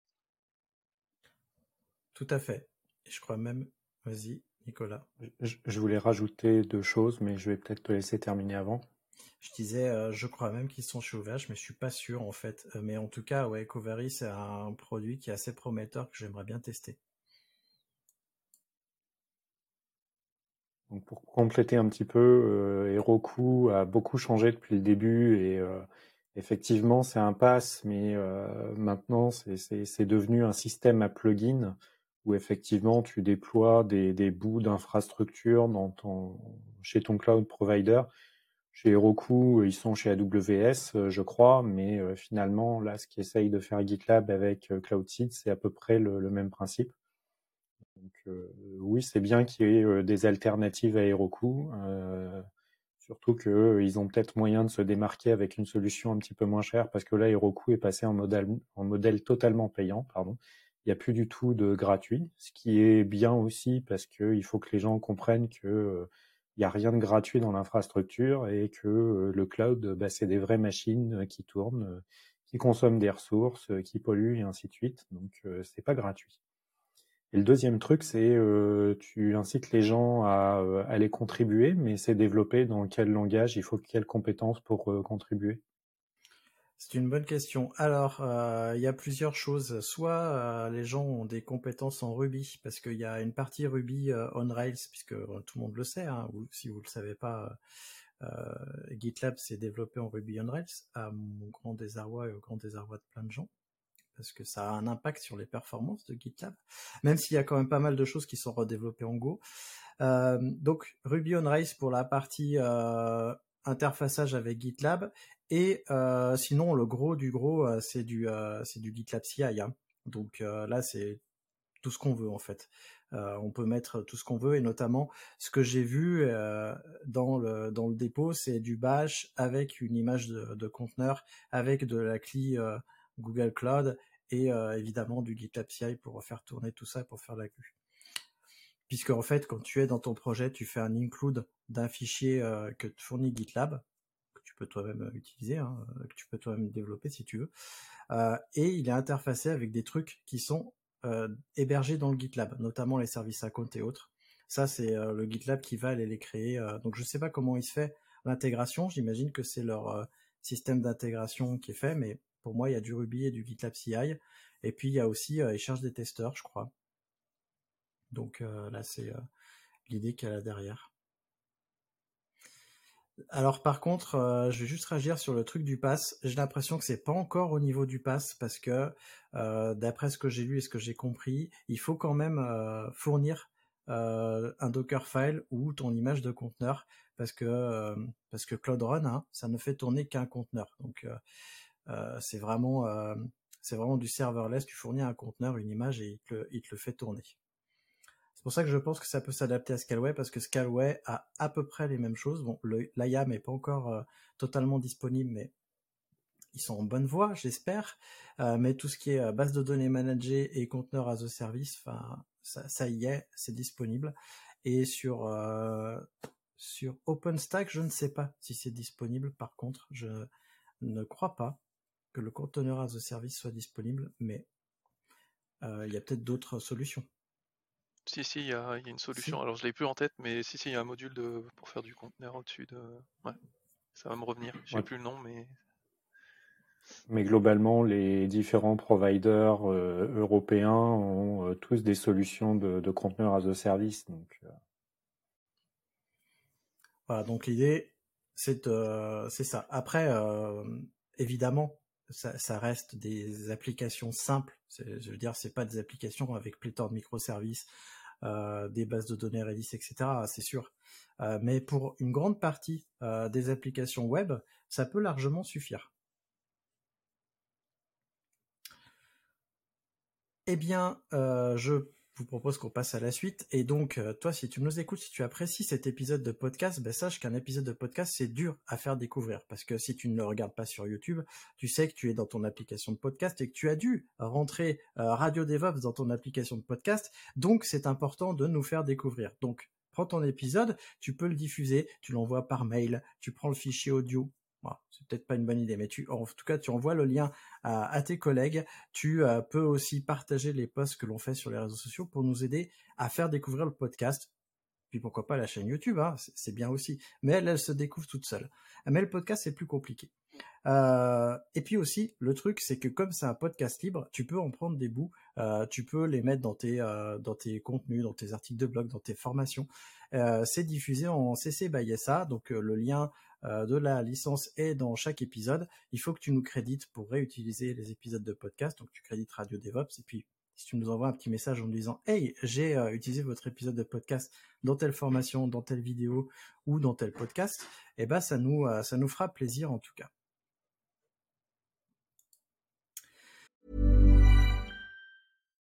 Tout à fait. Je crois même, vas-y, Nicolas. Je, voulais rajouter deux choses, mais je vais peut-être te laisser terminer avant. Je disais, euh, je crois même qu'ils sont chez OVH, mais je suis pas sûr en fait. Euh, mais en tout cas, ouais, c'est un produit qui est assez prometteur que j'aimerais bien tester. Donc pour compléter un petit peu, euh, Heroku a beaucoup changé depuis le début et effectivement c'est un pass, mais maintenant c'est devenu un système à plugin où effectivement tu déploies des, des bouts d'infrastructure dans ton, chez ton cloud provider. Chez Heroku, ils sont chez AWS, euh, je crois, mais euh, finalement, là, ce qu'essaye de faire GitLab avec euh, CloudSeed, c'est à peu près le, même principe. Donc, oui, c'est bien qu'il y ait des alternatives à Heroku, surtout qu'ils ont peut-être moyen de se démarquer avec une solution un petit peu moins chère, parce que là, Heroku est passé en modèle, en modèle totalement payant, pardon, il n'y a plus du tout de gratuit, ce qui est bien aussi parce qu'il faut que les gens comprennent que euh, il n'y a rien de gratuit dans l'infrastructure et que euh, le cloud, bah, c'est des vraies machines euh, qui tournent, qui consomment des ressources, qui polluent et ainsi de suite. Donc c'est pas gratuit. Et le deuxième truc, c'est tu incites les gens à aller contribuer, mais c'est développé dans quel langage, il faut quelles compétences pour contribuer? C'est une bonne question. Alors, euh, il y a plusieurs choses. Soit euh, les gens ont des compétences en Ruby, parce qu'il y a une partie Ruby euh, on Rails, puisque tout le monde le sait, hein, ou si vous ne le savez pas, GitLab s'est développé en Ruby on Rails, à mon grand désarroi et au grand désarroi de plein de gens, parce que ça a un impact sur les performances de GitLab, même s'il y a quand même pas mal de choses qui sont redéveloppées en Go. donc, Ruby on Rails pour la partie interfaçage avec GitLab et euh, sinon, le gros du gros, euh, c'est du, euh, du GitLab CI. Donc là, c'est tout ce qu'on veut en fait. on peut mettre tout ce qu'on veut et notamment ce que j'ai vu dans le dépôt, c'est du Bash avec une image de, conteneur, avec de la CLI Google Cloud et évidemment du GitLab CI pour faire tourner tout ça pour faire la GUI. Puisque en fait, quand tu es dans ton projet, tu fais un include d'un fichier que te fournit GitLab toi-même euh, utiliser, hein, euh, que tu peux toi-même développer si tu veux. Euh, et il est interfacé avec des trucs qui sont hébergés dans le GitLab, notamment les services à compte et autres. Ça, c'est le GitLab qui va aller les créer. donc, je ne sais pas comment il se fait l'intégration. J'imagine que c'est leur système d'intégration qui est fait, mais pour moi, il y a du Ruby et du GitLab CI. Et puis, il y a aussi, ils cherchent des testeurs, je crois. Donc là, c'est l'idée qu'elle a derrière. Alors par contre, euh, je vais juste réagir sur le truc du pass. J'ai l'impression que c'est pas encore au niveau du pass parce que euh, d'après ce que j'ai lu et ce que j'ai compris, il faut quand même euh, fournir un Dockerfile ou ton image de conteneur parce que parce que Cloud Run, hein, ça ne fait tourner qu'un conteneur. Donc c'est vraiment c'est vraiment du serverless. Tu fournis un conteneur, une image et il te le fait tourner. C'est pour ça que je pense que ça peut s'adapter à Scalway parce que Scalway a à peu près les mêmes choses. Bon, l'IAM n'est pas encore euh, totalement disponible, mais ils sont en bonne voie, j'espère. Euh, mais tout ce qui est euh, base de données managée et conteneur as a service, enfin, ça, y est, c'est disponible. Et sur sur OpenStack, je ne sais pas si c'est disponible. Par contre, je ne crois pas que le conteneur as a service soit disponible, mais il y a peut-être d'autres solutions. Si, si, il y, a une solution. Alors, je l'ai plus en tête, mais si, si, il y a un module de, pour faire du conteneur au-dessus de. Ouais, ça va me revenir. Je sais plus le nom, mais. Mais globalement, les différents providers euh, européens ont euh, tous des solutions de, de conteneurs as a service. Donc, euh. Voilà, donc l'idée, c'est c'est ça. Après, évidemment, ça, reste des applications simples. Je veux dire, c'est pas des applications avec pléthore de microservices euh, des bases de données Redis, etc. C'est sûr. Euh, mais pour une grande partie euh, des applications web, ça peut largement suffire. Eh bien, je vous propose qu'on passe à la suite. Et donc, euh, toi, si tu nous écoutes, si tu apprécies cet épisode de podcast, ben, sache qu'un épisode de podcast, c'est dur à faire découvrir. Parce que si tu ne le regardes pas sur YouTube, tu sais que tu es dans ton application de podcast et que tu as dû rentrer euh, Radio DevOps dans ton application de podcast. Donc, c'est important de nous faire découvrir. Donc, prends ton épisode, tu peux le diffuser, tu l'envoies par mail, tu prends le fichier audio, c'est peut-être pas une bonne idée, mais tu, en tout cas, tu envoies le lien à, tes collègues. Tu euh, peux aussi partager les posts que l'on fait sur les réseaux sociaux pour nous aider à faire découvrir le podcast. Puis pourquoi pas la chaîne YouTube, hein, c'est bien aussi. Mais elle, elle se découvre toute seule. Mais le podcast, c'est plus compliqué. Euh, et puis aussi, le truc, c'est que comme c'est un podcast libre, tu peux en prendre des bouts, euh, tu peux les mettre dans tes, dans tes contenus, dans tes articles de blog, dans tes formations. c'est diffusé en CC by SA, donc le lien euh, de la licence est dans chaque épisode. Il faut que tu nous crédites pour réutiliser les épisodes de podcast. Donc tu crédites Radio DevOps et puis si tu nous envoies un petit message en nous disant Hey, j'ai euh, utilisé votre épisode de podcast dans telle formation, dans telle vidéo ou dans tel podcast, eh ben ça nous euh, ça nous fera plaisir en tout cas.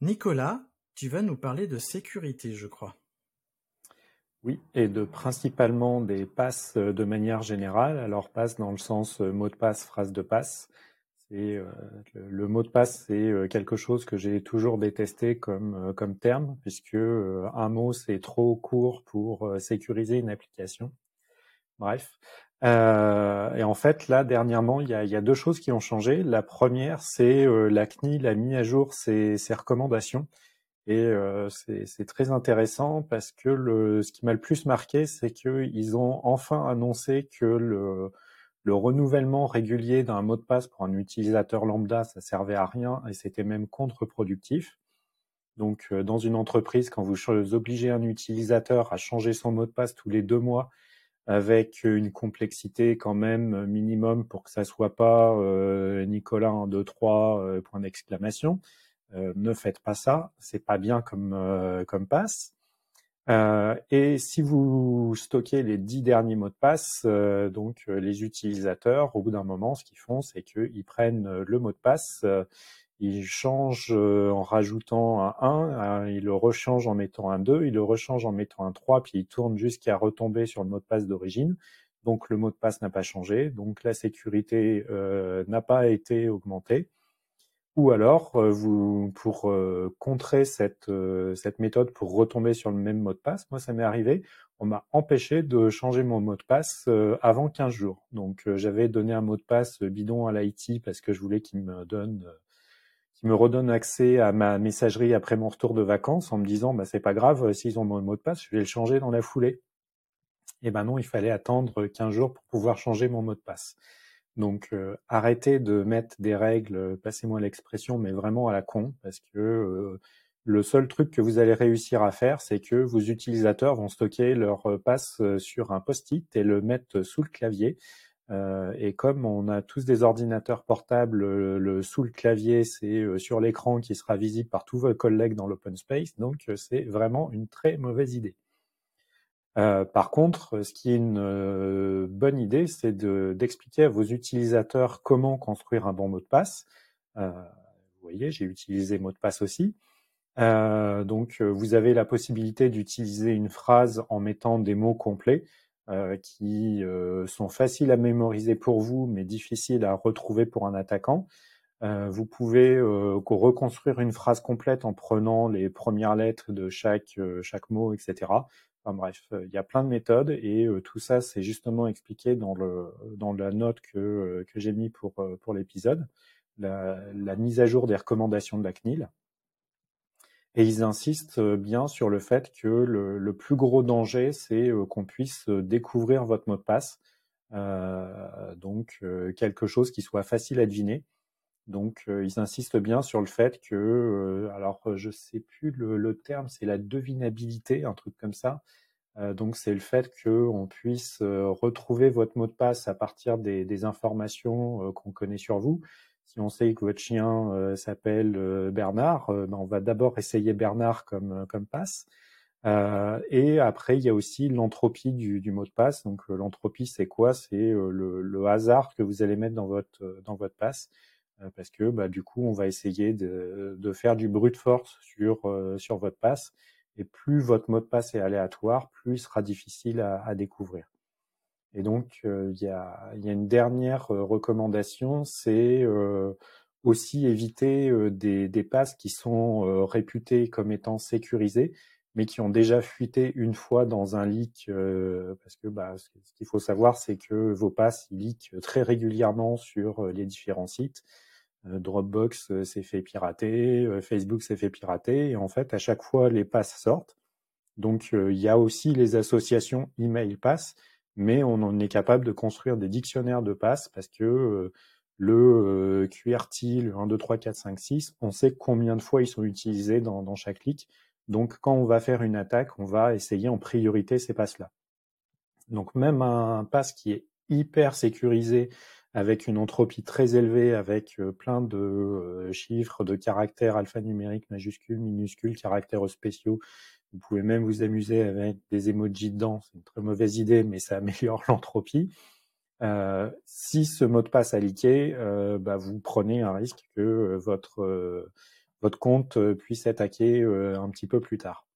Nicolas Tu vas nous parler de sécurité, je crois. Oui, et de principalement des passes euh, de manière générale. Alors passe dans le sens euh, mot de passe, phrase de passe. C'est euh, le, mot de passe, c'est quelque chose que j'ai toujours détesté comme comme terme, puisque un mot c'est trop court pour sécuriser une application. Bref. Et en fait, là, dernièrement, il y a, y a deux choses qui ont changé. La première, c'est la CNIL a mis à jour ses, ses recommandations et euh, c'est très intéressant parce que le, ce qui m'a le plus marqué, c'est qu'ils ont enfin annoncé que le, le renouvellement régulier d'un mot de passe pour un utilisateur lambda, ça servait à rien et c'était même contre-productif. Donc, euh, dans une entreprise, quand vous obligez un utilisateur à changer son mot de passe tous les deux mois, avec une complexité quand même minimum pour que ça soit pas euh, Nicolas 1, 2, 3, point d'exclamation, euh, ne faites pas ça, c'est pas bien comme, euh, comme passe. Euh, et si vous stockez les dix derniers mots de passe, donc les utilisateurs, au bout d'un moment, ce qu'ils font, c'est qu'ils prennent le mot de passe, ils changent en rajoutant un 1, ils le rechangent en mettant un 2, ils le rechangent en mettant un 3, puis ils tournent jusqu'à retomber sur le mot de passe d'origine. Donc le mot de passe n'a pas changé, donc la sécurité n'a pas été augmentée. Ou alors, euh, pour euh, contrer cette, euh, cette méthode pour retomber sur le même mot de passe, moi ça m'est arrivé, on m'a empêché de changer mon mot de passe avant 15 jours. Donc j'avais donné un mot de passe bidon à l'IT parce que je voulais qu'il me donne qui me redonne accès à ma messagerie après mon retour de vacances en me disant bah c'est pas grave s'ils ont mon mot de passe, je vais le changer dans la foulée. Et ben non, il fallait attendre 15 jours pour pouvoir changer mon mot de passe. Donc euh, arrêtez de mettre des règles, euh, passez-moi l'expression, mais vraiment à la con, parce que euh, le seul truc que vous allez réussir à faire, c'est que vos utilisateurs vont stocker leur passe sur un post-it et le mettre sous le clavier. Et comme on a tous des ordinateurs portables, le, sous le clavier, c'est sur l'écran qui sera visible par tous vos collègues dans l'open space, donc c'est vraiment une très mauvaise idée. Euh, par contre, ce qui est une euh, bonne idée, c'est d'expliquer à vos utilisateurs comment construire un bon mot de passe. Euh, vous voyez, j'ai utilisé mot de passe aussi. donc, vous avez la possibilité d'utiliser une phrase en mettant des mots complets qui sont faciles à mémoriser pour vous, mais difficiles à retrouver pour un attaquant. vous pouvez reconstruire une phrase complète en prenant les premières lettres de chaque, chaque mot, etc. Enfin bref, il y a plein de méthodes et tout ça, c'est justement expliqué dans, le, dans la note que, que j'ai mis pour, pour l'épisode, la, la, mise à jour des recommandations de la CNIL. Et ils insistent bien sur le fait que le, plus gros danger, c'est qu'on puisse découvrir votre mot de passe. Euh, donc quelque chose qui soit facile à deviner. Donc ils insistent bien sur le fait que, alors je sais plus le, terme, c'est la devinabilité, un truc comme ça. donc c'est le fait qu'on puisse retrouver votre mot de passe à partir des informations qu'on connaît sur vous. Si on sait que votre chien euh, s'appelle euh, Bernard, euh, ben, on va d'abord essayer Bernard comme, comme passe. et après, il y a aussi l'entropie du, du, mot de passe. Donc l'entropie, c'est quoi? C'est le, le, hasard que vous allez mettre dans votre, dans votre passe. parce que bah, du coup, on va essayer de, de faire du brute force sur, sur votre passe. Et plus votre mot de passe est aléatoire, plus il sera difficile à, à découvrir. Et donc, il y, a, une dernière recommandation, c'est aussi éviter des, des, passes qui sont réputées comme étant sécurisées, mais qui ont déjà fuité une fois dans un leak, parce que bah, ce qu'il faut savoir, c'est que vos passes ils leakent très régulièrement sur les différents sites. Dropbox s'est fait pirater, Facebook s'est fait pirater, et en fait, à chaque fois, les passes sortent. Donc, il y a aussi les associations email pass mais on en est capable de construire des dictionnaires de passes parce que euh, le euh, QRT, le 1, 2, 3, 4, 5, 6, on sait combien de fois ils sont utilisés dans, chaque clic. Donc quand on va faire une attaque, on va essayer en priorité ces passes-là. Donc même un pass qui est hyper sécurisé, avec une entropie très élevée, avec euh, plein de chiffres, de caractères alphanumériques, majuscules, minuscules, caractères spéciaux, vous pouvez même vous amuser avec des emojis dedans. C'est une très mauvaise idée, mais ça <laughs> améliore l'entropie. Euh, si ce mot de passe a leaké, euh, bah, vous prenez un risque que euh, votre, votre compte puisse être hacké un petit peu plus tard.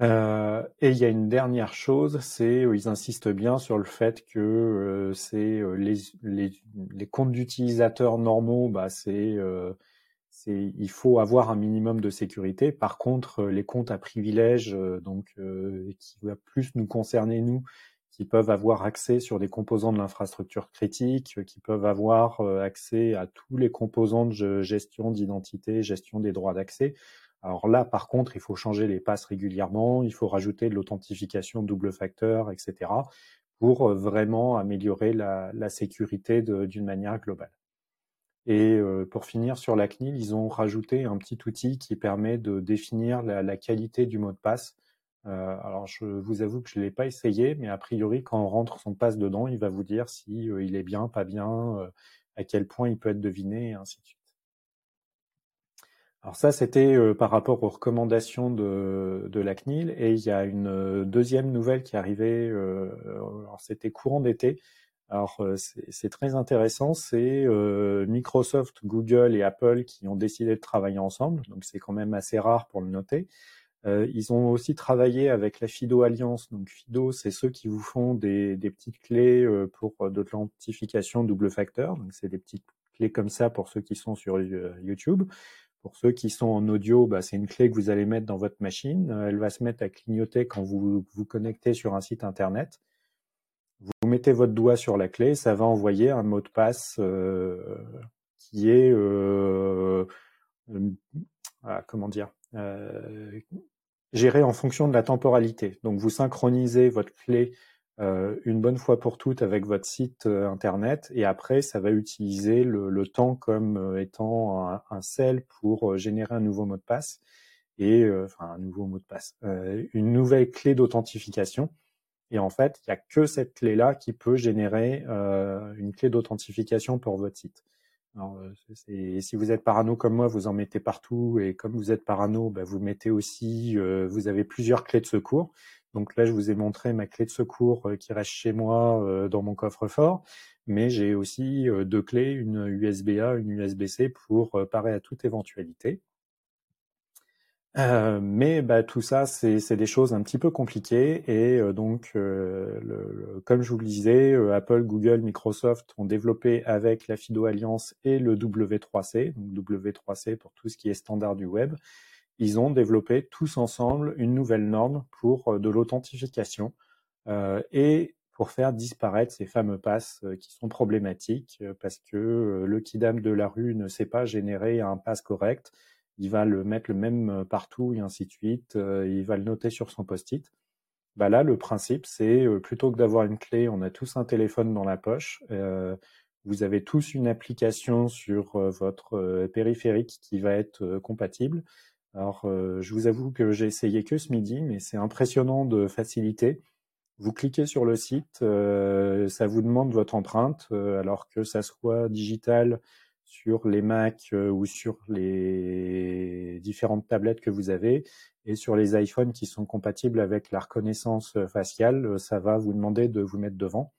et il y a une dernière chose, c'est ils insistent bien sur le fait que c'est les, les, les, comptes d'utilisateurs normaux, bah, c'est il faut avoir un minimum de sécurité. Par contre, euh, les comptes à privilèges, euh, donc euh, qui va plus nous concerner nous, qui peuvent avoir accès sur des composants de l'infrastructure critique, qui peuvent avoir accès à tous les composants de gestion d'identité, gestion des droits d'accès. Alors là, par contre, il faut changer les passes régulièrement, il faut rajouter de l'authentification double facteur, etc., pour vraiment améliorer la, la sécurité d'une manière globale. Et euh, pour finir sur la CNIL, ils ont rajouté un petit outil qui permet de définir la, qualité du mot de passe. Euh, alors je vous avoue que je ne l'ai pas essayé, mais a priori quand on rentre son passe dedans, il va vous dire si euh, est bien, pas bien, à quel point il peut être deviné, et ainsi de suite. Alors ça, c'était par rapport aux recommandations de, de, la CNIL, et il y a une deuxième nouvelle qui est arrivée, c'était courant d'été, alors euh, c'est très intéressant, c'est euh, Microsoft, Google et Apple qui ont décidé de travailler ensemble, donc c'est quand même assez rare pour le noter. Euh, ils ont aussi travaillé avec la FIDO Alliance. Donc FIDO, c'est ceux qui vous font des, petites clés pour de l'authentification double facteur. Donc c'est des petites clés comme ça pour ceux qui sont sur YouTube. Pour ceux qui sont en audio, bah, c'est une clé que vous allez mettre dans votre machine. Elle va se mettre à clignoter quand vous vous connectez sur un site internet. Mettez votre doigt sur la clé, ça va envoyer un mot de passe euh, qui est euh, euh ah, comment dire géré en fonction de la temporalité. Donc vous synchronisez votre clé une bonne fois pour toutes avec votre site internet et après ça va utiliser le, temps comme étant un, un, cell pour générer un nouveau mot de passe et enfin un nouveau mot de passe, une nouvelle clé d'authentification et en fait, il n'y a que cette clé-là qui peut générer euh, une clé d'authentification pour votre site. Alors, euh, si vous êtes parano comme moi, vous en mettez partout, et comme vous êtes parano, bah, vous mettez aussi, euh, vous avez plusieurs clés de secours. Donc là, je vous ai montré ma clé de secours euh, qui reste chez moi euh, dans mon coffre-fort, mais j'ai aussi deux clés, une USB-A, une USB-C pour parer à toute éventualité. Euh, mais bah, tout ça, c'est des choses un petit peu compliquées et euh, donc, euh, le, comme je vous le disais, Apple, Google, Microsoft ont développé avec la FIDO Alliance et le W3C, donc W3C pour tout ce qui est standard du web, ils ont développé tous ensemble une nouvelle norme pour de l'authentification et pour faire disparaître ces fameux passes qui sont problématiques parce que le kidam de la rue ne sait pas générer un pass correct il va le mettre le même euh, partout et ainsi de suite, euh, il va le noter sur son post-it. Bah là, le principe, c'est euh, plutôt que d'avoir une clé, on a tous un téléphone dans la poche. vous avez tous une application sur votre périphérique qui va être compatible. Alors, je vous avoue que j'ai essayé que ce midi, mais c'est impressionnant de facilité. Vous cliquez sur le site, ça vous demande votre empreinte, alors que ça soit digital sur les Mac euh, ou sur les différentes tablettes que vous avez et sur les iPhones qui sont compatibles avec la reconnaissance euh, faciale, euh, ça va vous demander de vous mettre devant.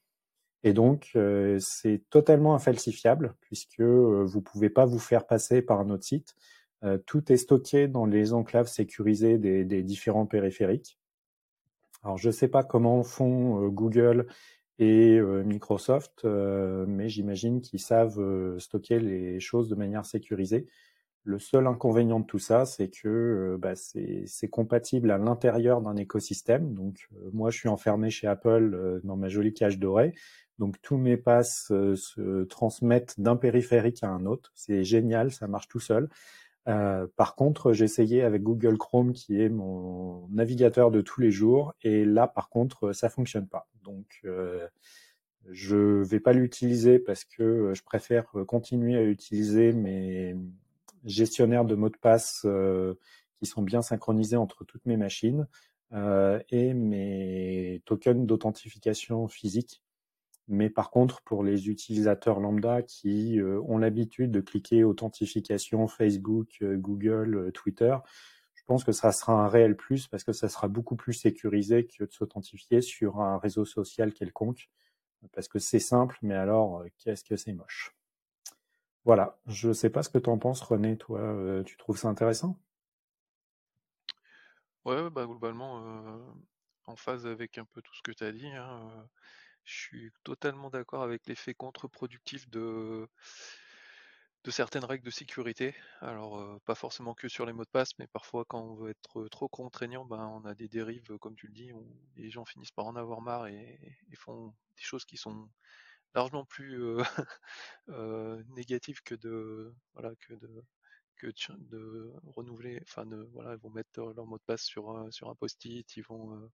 Et donc, c'est totalement infalsifiable puisque vous pouvez pas vous faire passer par un autre site. tout est stocké dans les enclaves sécurisées des, des différents périphériques. Alors, je ne sais pas comment font Google et euh, Microsoft, euh, mais j'imagine qu'ils savent euh, stocker les choses de manière sécurisée. Le seul inconvénient de tout ça, c'est que bah, c'est compatible à l'intérieur d'un écosystème. Donc moi, je suis enfermé chez Apple dans ma jolie cage dorée. Donc tous mes passes se transmettent d'un périphérique à un autre. C'est génial, ça marche tout seul. Euh, par contre, j'ai essayé avec Google Chrome, qui est mon navigateur de tous les jours, et là, par contre, ça fonctionne pas. Donc, euh, je vais pas l'utiliser parce que je préfère continuer à utiliser mes gestionnaires de mots de passe euh, qui sont bien synchronisés entre toutes mes machines et mes tokens d'authentification physique mais par contre, pour les utilisateurs lambda qui euh, ont l'habitude de cliquer authentification Facebook, euh, Google, euh, Twitter, je pense que ça sera un réel plus parce que ça sera beaucoup plus sécurisé que de s'authentifier sur un réseau social quelconque. Parce que c'est simple, mais alors, qu'est-ce que c'est moche? Voilà, je ne sais pas ce que tu en penses, René, toi, tu trouves ça intéressant? Ouais, bah globalement, en phase avec un peu tout ce que tu as dit. Hein, je suis totalement d'accord avec l'effet contre-productif de, de certaines règles de sécurité. Alors, euh, pas forcément que sur les mots de passe, mais parfois quand on veut être trop contraignant, ben, on a des dérives, comme tu le dis, où les gens finissent par en avoir marre et, font des choses qui sont largement plus euh, <laughs> euh, négatives que de, voilà, que de, que de renouveler, enfin de, voilà, ils vont mettre leur mot de passe sur, sur un post-it, ils vont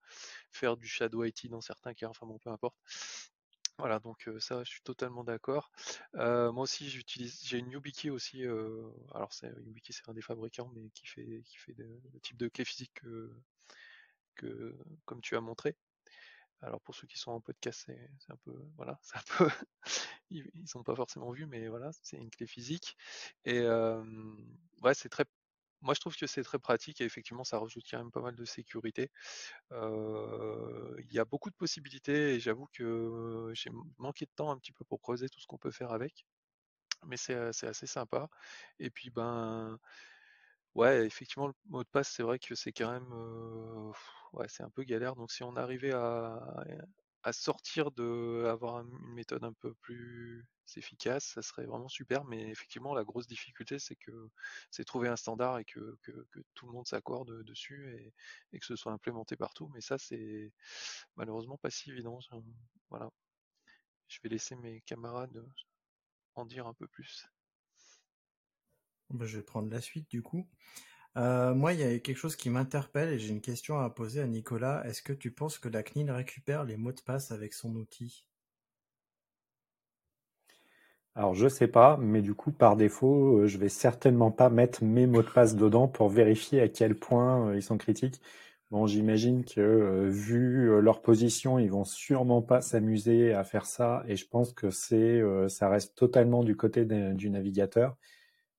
faire du shadow IT dans certains cas, enfin bon, peu importe. Voilà, donc ça, je suis totalement d'accord. moi aussi, j'utilise, j'ai une YubiKey aussi. alors, c'est YubiKey, c'est un des fabricants, mais qui fait, qui fait le type de clé physique que, que, comme tu as montré. Alors pour ceux qui sont en podcast, c'est un peu, voilà, <laughs> c'est un peu, ils, sont pas forcément vus, mais voilà, c'est une clé physique. Et ouais, c'est très, moi je trouve que c'est très pratique et effectivement ça rajoute quand même pas mal de sécurité. Il y a beaucoup de possibilités et j'avoue que j'ai manqué de temps un petit peu pour creuser tout ce qu'on peut faire avec, mais c'est assez sympa. Et puis ben Ouais, effectivement, le mot de passe, c'est vrai que c'est quand même, ouais, c'est un peu galère. Donc si on arrivait à, à sortir de, avoir une méthode un peu plus efficace, ça serait vraiment super. Mais effectivement, la grosse difficulté, c'est que c'est trouver un standard et que, que, tout le monde s'accorde dessus et, et, que ce soit implémenté partout. Mais ça, c'est malheureusement pas si évident. Voilà. Je vais laisser mes camarades en dire un peu plus. Bah, je vais prendre la suite du coup. Euh, moi, il y a quelque chose qui m'interpelle et j'ai une question à poser à Nicolas. Est-ce que tu penses que la CNIL récupère les mots de passe avec son outil? Alors, je sais pas, mais du coup, par défaut, euh, je vais certainement pas mettre mes mots de passe dedans pour vérifier à quel point euh, ils sont critiques. Bon, j'imagine que vu leur position, ils vont sûrement pas s'amuser à faire ça, et je pense que c'est, ça reste totalement du côté du navigateur.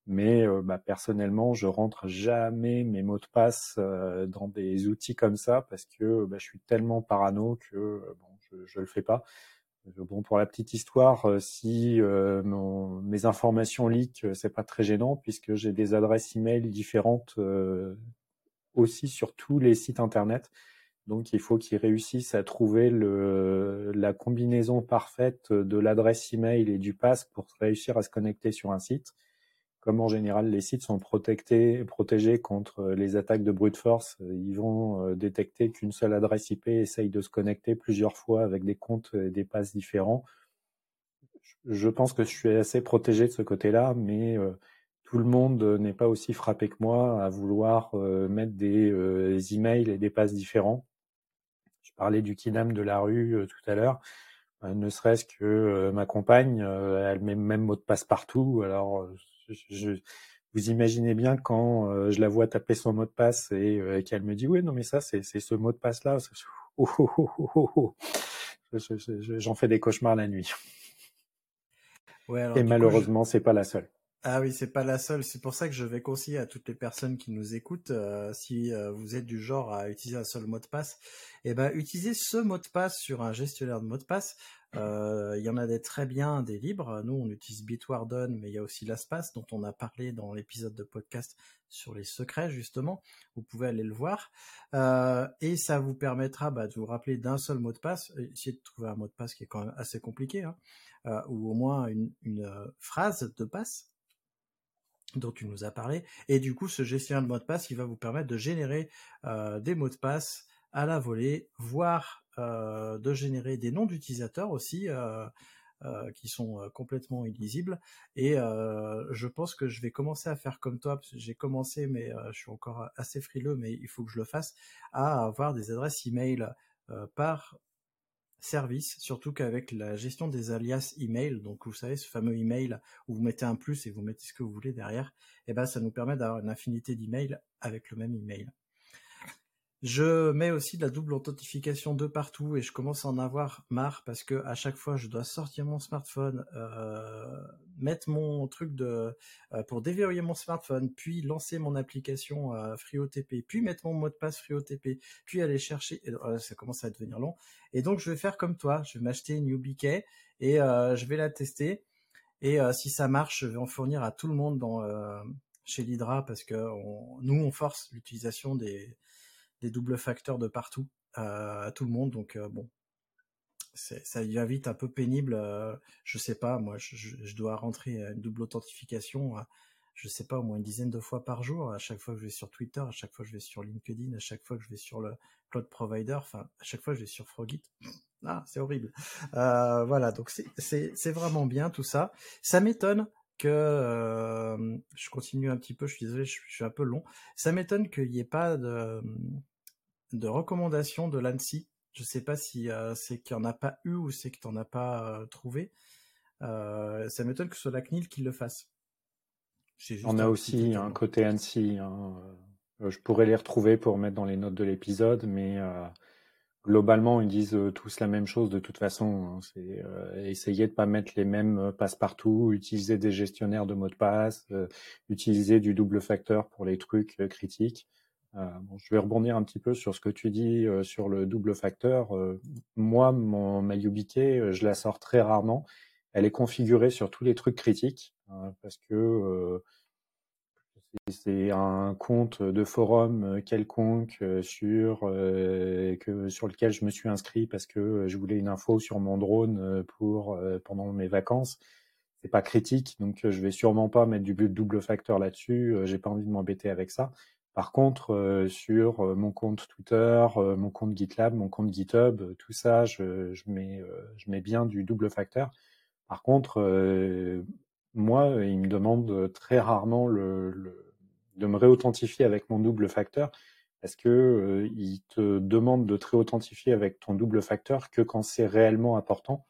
Mais euh, bah, personnellement, je rentre jamais mes mots de passe euh, dans des outils comme ça parce que bah, je suis tellement parano que euh, bon, je, ne le fais pas. Bon, pour la petite histoire, si mes informations leak, c'est pas très gênant puisque j'ai des adresses email différentes aussi sur tous les sites internet. Donc il faut qu'ils réussissent à trouver le, la combinaison parfaite de l'adresse email et du pass pour réussir à se connecter sur un site. Comme en général les sites sont protégés, contre les attaques de brute force, ils vont euh, détecter qu'une seule adresse IP essaye de se connecter plusieurs fois avec des comptes et des passes différents. Je pense que je suis assez protégé de ce côté-là, mais euh, tout le monde n'est pas aussi frappé que moi à vouloir euh, mettre des emails et des passes différents parlais du kidam de la rue euh, tout à l'heure. Euh, ne serait-ce que euh, ma compagne, elle met même mot de passe partout. Alors, je, vous imaginez bien quand je la vois taper son mot de passe et qu'elle me dit oui non mais ça c'est ce mot de passe là. J'en fais des cauchemars la nuit. et malheureusement c'est pas la seule. Ah oui, c'est pas la seule. C'est pour ça que je vais conseiller à toutes les personnes qui nous écoutent, euh, si euh, vous êtes du genre à utiliser un seul mot de passe, eh ben utilisez ce mot de passe sur un gestionnaire de mot de passe. Euh, il y en a des très bien, des libres. Nous, on utilise Bitwarden, mais il y a aussi LastPass dont on a parlé dans l'épisode de podcast sur les secrets justement. Vous pouvez aller le voir et ça vous permettra bah, de vous rappeler d'un seul mot de passe. Essayez de trouver un mot de passe qui est quand même assez compliqué, hein, ou au moins une phrase de passe dont tu nous as parlé. Et du coup, ce gestionnaire de mots de passe, il va vous permettre de générer euh, des mots de passe à la volée, voire euh, de générer des noms d'utilisateurs aussi, euh, qui sont complètement illisibles. Et je pense que je vais commencer à faire comme toi, j'ai commencé, mais je suis encore assez frileux, mais il faut que je le fasse, à avoir des adresses email par service, surtout qu'avec la gestion des alias email, donc vous savez ce fameux email où vous mettez un plus et vous mettez ce que vous voulez derrière, eh ben ça nous permet d'avoir une infinité d'emails avec le même email. Je mets aussi de la double authentification de partout et je commence à en avoir marre parce que à chaque fois je dois sortir mon smartphone, euh, mettre mon truc de euh, pour déverrouiller mon smartphone, puis lancer mon application euh, FreeOTP, puis mettre mon mot de passe FreeOTP, puis aller chercher. Et, ça commence à devenir long. Et donc je vais faire comme toi, je vais m'acheter une YubiKey et euh, je vais la tester. Et euh, si ça marche, je vais en fournir à tout le monde dans chez l'Hydra parce que nous on force l'utilisation des des doubles facteurs de partout euh, à tout le monde. Donc euh, bon, ça devient vite un peu pénible. Euh, je sais pas, moi, je, dois rentrer une double authentification. je sais pas, au moins une dizaine de fois par jour. À chaque fois que je vais sur Twitter, à chaque fois que je vais sur LinkedIn, à chaque fois que je vais sur le cloud provider, enfin, à chaque fois que je vais sur Frogit. Ah, c'est horrible. voilà, donc c'est vraiment bien tout ça. Ça m'étonne que je continue un petit peu. Je suis désolé, je, suis un peu long. Ça m'étonne qu'il n'y ait pas de de recommandations de l'ANSI. Je ne sais pas si euh, c'est qu'il n'y en a pas eu ou c'est que tu n'en as pas euh, trouvé. Euh, ça m'étonne que ce soit la CNIL qui le fasse. On a aussi un côté ANSI. Hein. Je pourrais les retrouver pour mettre dans les notes de l'épisode, mais globalement, ils disent tous la même chose de toute façon. Hein. C'est essayer de pas mettre les mêmes passe-partout, utiliser des gestionnaires de mots de passe, utiliser du double facteur pour les trucs critiques. Euh, je vais rebondir un petit peu sur ce que tu dis euh, sur le double facteur. Euh, moi, mon, ma YubiKey, je la sors très rarement. Elle est configurée sur tous les trucs critiques parce que c'est un compte de forum quelconque sur que sur lequel je me suis inscrit parce que je voulais une info sur mon drone pour pendant mes vacances. C'est pas critique, donc je vais sûrement pas mettre du double facteur là-dessus. J'ai pas envie de m'embêter avec ça. Par contre, euh, sur euh, mon compte Twitter, euh, mon compte GitLab, mon compte GitHub, tout ça, je, mets, je mets bien du double facteur. Par contre, moi, il me demande très rarement de me réauthentifier avec mon double facteur parce que il te demande de te réauthentifier avec ton double facteur que quand c'est réellement important.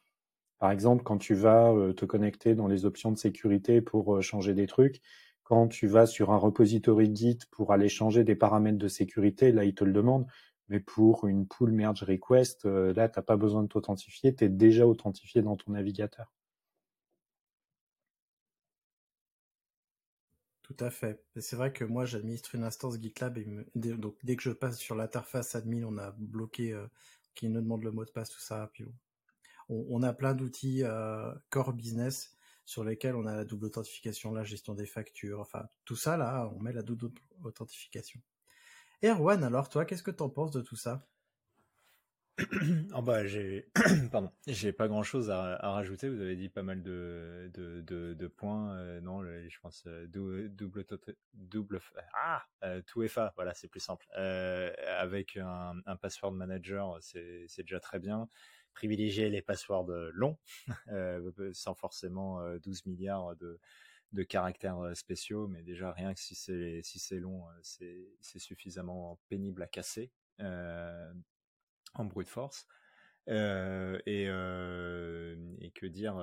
Par exemple, quand tu vas te connecter dans les options de sécurité pour changer des trucs, quand tu vas sur un repository Git pour aller changer des paramètres de sécurité, là, il te le demande. Mais pour une pull merge request, euh, là, tu n'as pas besoin de t'authentifier, tu es déjà authentifié dans ton navigateur. Tout à fait. C'est vrai que moi, j'administre une instance GitLab et donc dès que je passe sur l'interface admin, on a bloqué euh, qui nous demande le mot de passe, tout ça. Puis on, a plein d'outils euh, core business sur lesquels on a la double authentification, la gestion des factures, enfin tout ça là, on met la double authentification. Erwan, alors toi, qu'est-ce que t'en penses de tout ça? Oh <coughs> bah j'ai <coughs> pardon j'ai pas grand chose à, rajouter. Vous avez dit pas mal de de, points euh, non je pense euh, double double ah euh, tout FA voilà c'est plus simple. Avec un, password manager c'est déjà très bien. Privilégier les passwords longs <laughs> sans forcément 12 milliards de de caractères spéciaux mais déjà rien que si c'est si c'est long c'est suffisamment pénible à casser en brute force. Euh, et, euh, et, que dire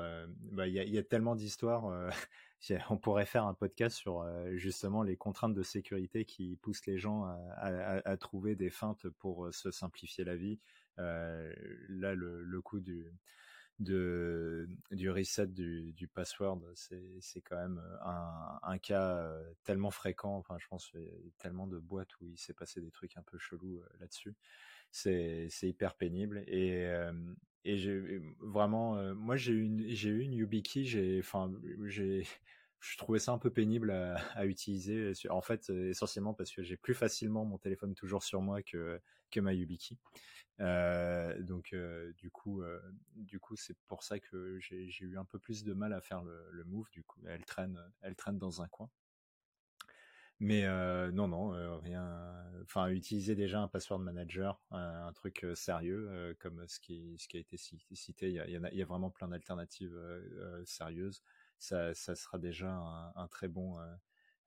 bah, Il y, a, y, a, tellement d'histoires. <laughs> on pourrait faire un podcast sur justement les contraintes de sécurité qui poussent les gens à, trouver des feintes pour se simplifier la vie. là, le, coup du, du reset du, du password, c'est quand même un, cas tellement fréquent. Enfin, je pense y a tellement de boîtes où il s'est passé des trucs un peu chelous là-dessus c'est hyper pénible et et j'ai vraiment moi j'ai une j'ai eu une YubiKey j'ai enfin j'ai <laughs> je trouvais ça un peu pénible à, <laughs> à, utiliser en fait essentiellement parce que j'ai plus facilement mon téléphone toujours sur moi que que ma YubiKey. Euh, donc du coup du coup c'est pour ça que j'ai eu un peu plus de mal à faire le, le move. Du coup elle traîne elle traîne dans un coin mais euh, non, non, euh, rien. Enfin, utiliser déjà un password manager, un, truc euh, sérieux comme ce qui, ce qui a été cité. Il y a, il y a, vraiment plein d'alternatives sérieuses. Ça, ça sera déjà un, très bon,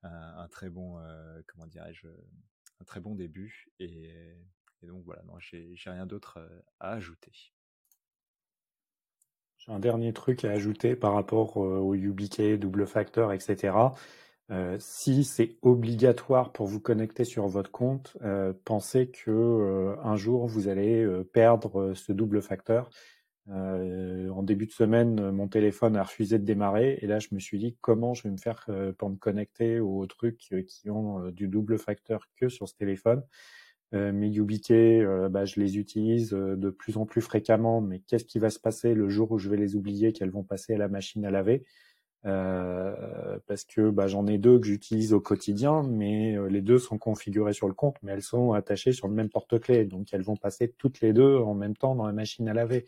un, très bon, comment dirais-je, un très bon début. Et, donc voilà, non, j'ai rien d'autre à ajouter. J'ai un dernier truc à ajouter par rapport au YubiKey, double facteur, etc. Euh, si c'est obligatoire pour vous connecter sur votre compte, euh, pensez que euh, un jour vous allez perdre ce double facteur. en début de semaine, mon téléphone a refusé de démarrer et là je me suis dit comment je vais me faire pour me connecter aux trucs qui ont du double facteur que sur ce téléphone. mes YubiKey, bah, je les utilise de plus en plus fréquemment, mais qu'est-ce qui va se passer le jour où je vais les oublier, qu'elles vont passer à la machine à laver? Euh, parce que bah, j'en ai deux que j'utilise au quotidien, mais euh, les deux sont configurées sur le compte, mais elles sont attachées sur le même porte-clés, donc elles vont passer toutes les deux en même temps dans la machine à laver.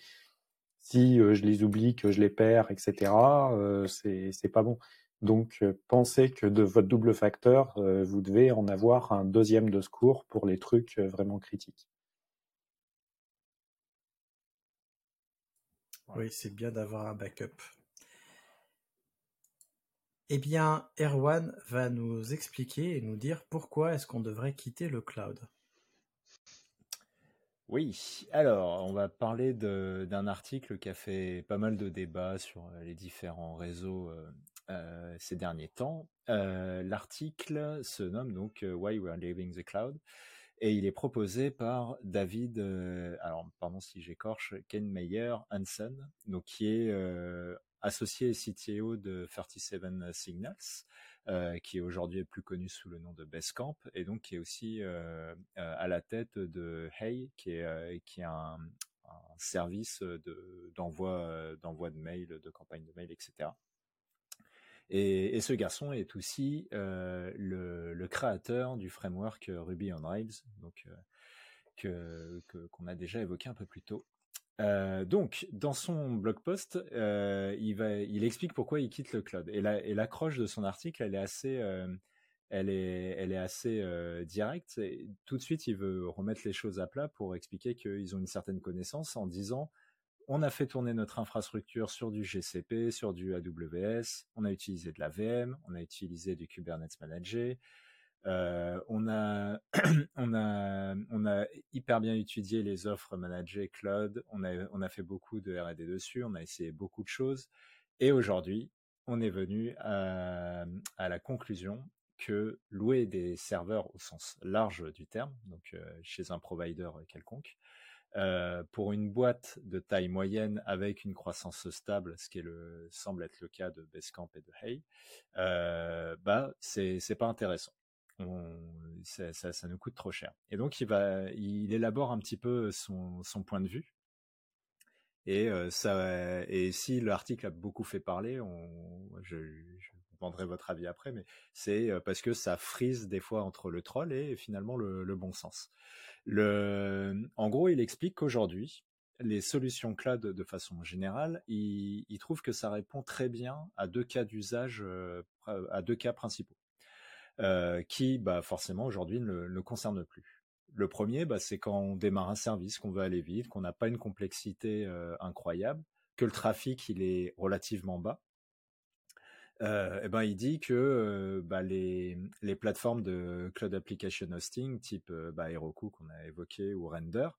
Si euh, je les oublie, que je les perds, etc., c'est pas bon. Donc pensez que de votre double facteur, vous devez en avoir un deuxième de secours pour les trucs vraiment critiques. Oui, c'est bien d'avoir un backup. Eh bien, Erwan va nous expliquer et nous dire pourquoi est-ce qu'on devrait quitter le cloud. Oui, alors on va parler d'un article qui a fait pas mal de débats sur euh, les différents réseaux euh, euh, ces derniers temps. L'article se nomme donc Why We Are Leaving the Cloud et il est proposé par David, alors pardon si j'écorche, Ken Meyer Hansen, donc qui est associé CTO de 37 Signals, euh, qui est aujourd'hui plus connu sous le nom de Basecamp, et donc qui est aussi euh, euh, à la tête de Hey, qui est, qui est un, service d'envoi d'envoi de mails, de campagne de mails, etc. Et, et, ce garçon est aussi le, le, créateur du framework Ruby on Rails, donc que qu'on a déjà évoqué un peu plus tôt. Euh, donc, dans son blog post, euh, il, explique pourquoi il quitte le cloud. Et, la, et l'accroche de son article, elle est assez, euh, directe. Tout de suite, il veut remettre les choses à plat pour expliquer qu'ils ont une certaine connaissance en disant on a fait tourner notre infrastructure sur du GCP, sur du AWS, on a utilisé de la VM, on a utilisé du Kubernetes Manager, euh, on a, <clears throat> on a, on a hyper bien étudié les offres managées cloud. On a, on a fait beaucoup de R&D dessus. On a essayé beaucoup de choses. Et aujourd'hui, on est venu à, la conclusion que louer des serveurs au sens large du terme, donc euh, chez un provider quelconque, euh, pour une boîte de taille moyenne avec une croissance stable, ce qui semble être le cas de Basecamp et de Hey, euh, bah c'est pas intéressant ça, nous coûte trop cher. Et donc il élabore un petit peu son, point de vue. Et euh, et si l'article a beaucoup fait parler, on, je, demanderai votre avis après, mais c'est parce que ça frise des fois entre le troll et finalement le, bon sens. En gros, il explique qu'aujourd'hui, les solutions cloud de façon générale, il, il, trouve que ça répond très bien à deux cas d'usage, à deux cas principaux, qui, bah, forcément, aujourd'hui ne le concernent plus. Le premier, bah, c'est quand on démarre un service, qu'on veut aller vite, qu'on n'a pas une complexité incroyable, que le trafic il est relativement bas. et ben, il dit que bah, les, les, plateformes de cloud application hosting type bah, Heroku qu'on a évoqué ou Render,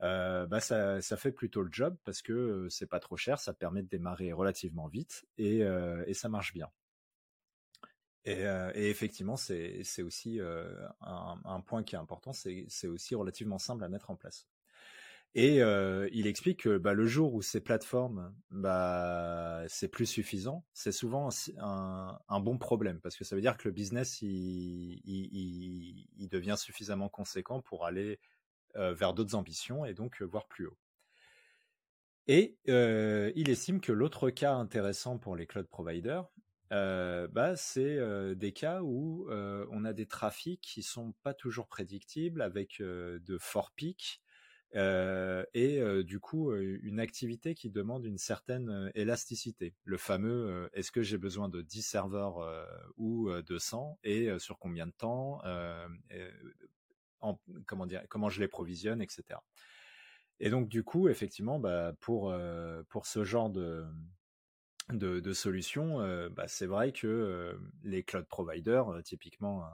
bah, ça, ça, fait plutôt le job parce que c'est pas trop cher, ça permet de démarrer relativement vite et, et ça marche bien. Et, euh, et, effectivement, c'est aussi euh, un, point qui est important, c'est aussi relativement simple à mettre en place. Et euh, il explique que bah, le jour où ces plateformes, bah, c'est plus suffisant, c'est souvent un, bon problème parce que ça veut dire que le business il, devient suffisamment conséquent pour aller vers d'autres ambitions et donc voir plus haut. Et il estime que l'autre cas intéressant pour les cloud providers, euh, bah, c'est des cas où on a des trafics qui sont pas toujours prédictibles avec de forts pics et du coup une activité qui demande une certaine élasticité. Le fameux est-ce que j'ai besoin de 10 serveurs ou de 100 et sur combien de temps, comment je les provisionne, etc. Et donc du coup effectivement bah, pour pour ce genre de de, solutions, euh, bah, c'est vrai que euh, les cloud providers, euh, typiquement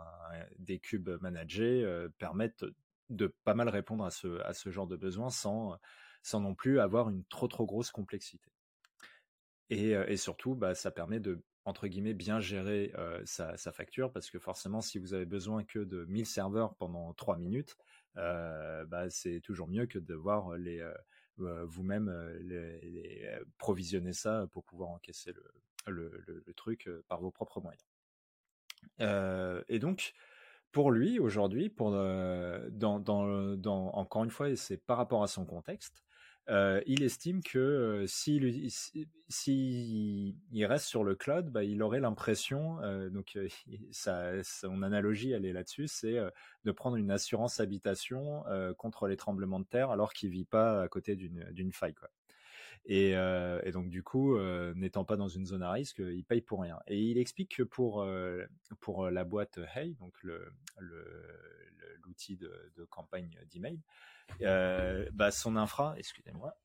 des cubes managés, permettent de pas mal répondre à ce, genre de besoins sans, non plus avoir une trop trop grosse complexité. Et, surtout, bah, ça permet de entre guillemets bien gérer sa, facture parce que forcément, si vous avez besoin que de 1000 serveurs pendant 3 minutes, bah, c'est toujours mieux que de voir les vous-même euh, les, euh, provisionner ça pour pouvoir encaisser le, truc par vos propres moyens. et donc, pour lui, aujourd'hui, pour encore une fois, c'est par rapport à son contexte, euh, il estime que euh, s'il si, il reste sur le cloud, bah, il aurait l'impression, euh, donc <laughs> son analogie, elle est là-dessus, c'est de prendre une assurance habitation contre les tremblements de terre alors qu'il vit pas à côté d'une faille. Et, et, donc du coup, n'étant pas dans une zone à risque, il paye pour rien. Et il explique que pour pour la boîte Hey, donc l'outil de, campagne d'email, euh, bah, son infra, excusez-moi.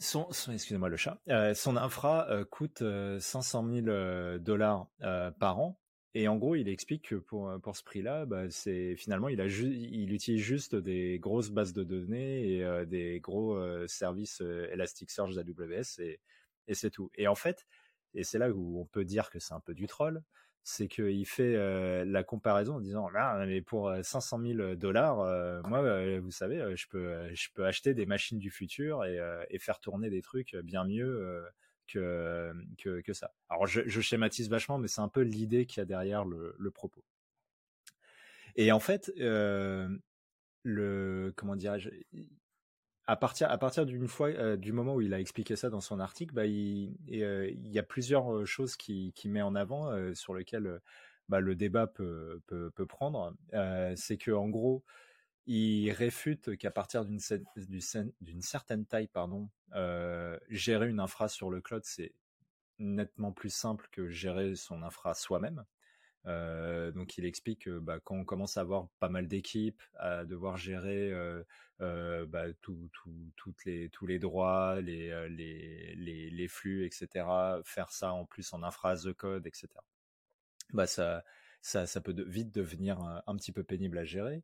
Son, excusez-moi le chat. Euh, son infra euh, coûte 500 000 dollars par an. Et en gros, il explique que pour, pour ce prix-là, bah, c'est finalement il, utilise juste des grosses bases de données et des gros services Elasticsearch AWS et, et c'est tout. Et en fait, et c'est là où on peut dire que c'est un peu du troll, c'est qu'il fait la comparaison en disant là, mais pour 500 000 dollars, moi, vous savez, je peux, je peux acheter des machines du futur et, faire tourner des trucs bien mieux que, que, ça. Alors, je, schématise vachement, mais c'est un peu l'idée qu'il y a derrière le, propos. Et en fait, le comment dirais-je à partir, à partir d'une fois, euh, du moment où il a expliqué ça dans son article, bah, il, euh, il y a plusieurs euh, choses qu'il qui met en avant sur lesquelles bah, le débat peut, peut, peut prendre. c'est que en gros, il réfute qu'à partir d'une certaine taille, pardon, gérer une infra sur le cloud, c'est nettement plus simple que gérer son infra soi-même. Euh, donc il explique que bah, quand on commence à avoir pas mal d'équipes, à devoir gérer euh, euh, bah, tout, tout, toutes les, tous les droits, les, euh, flux, etc., faire ça en plus en infra de code, etc., bah, ça, ça, ça peut vite devenir un, petit peu pénible à gérer.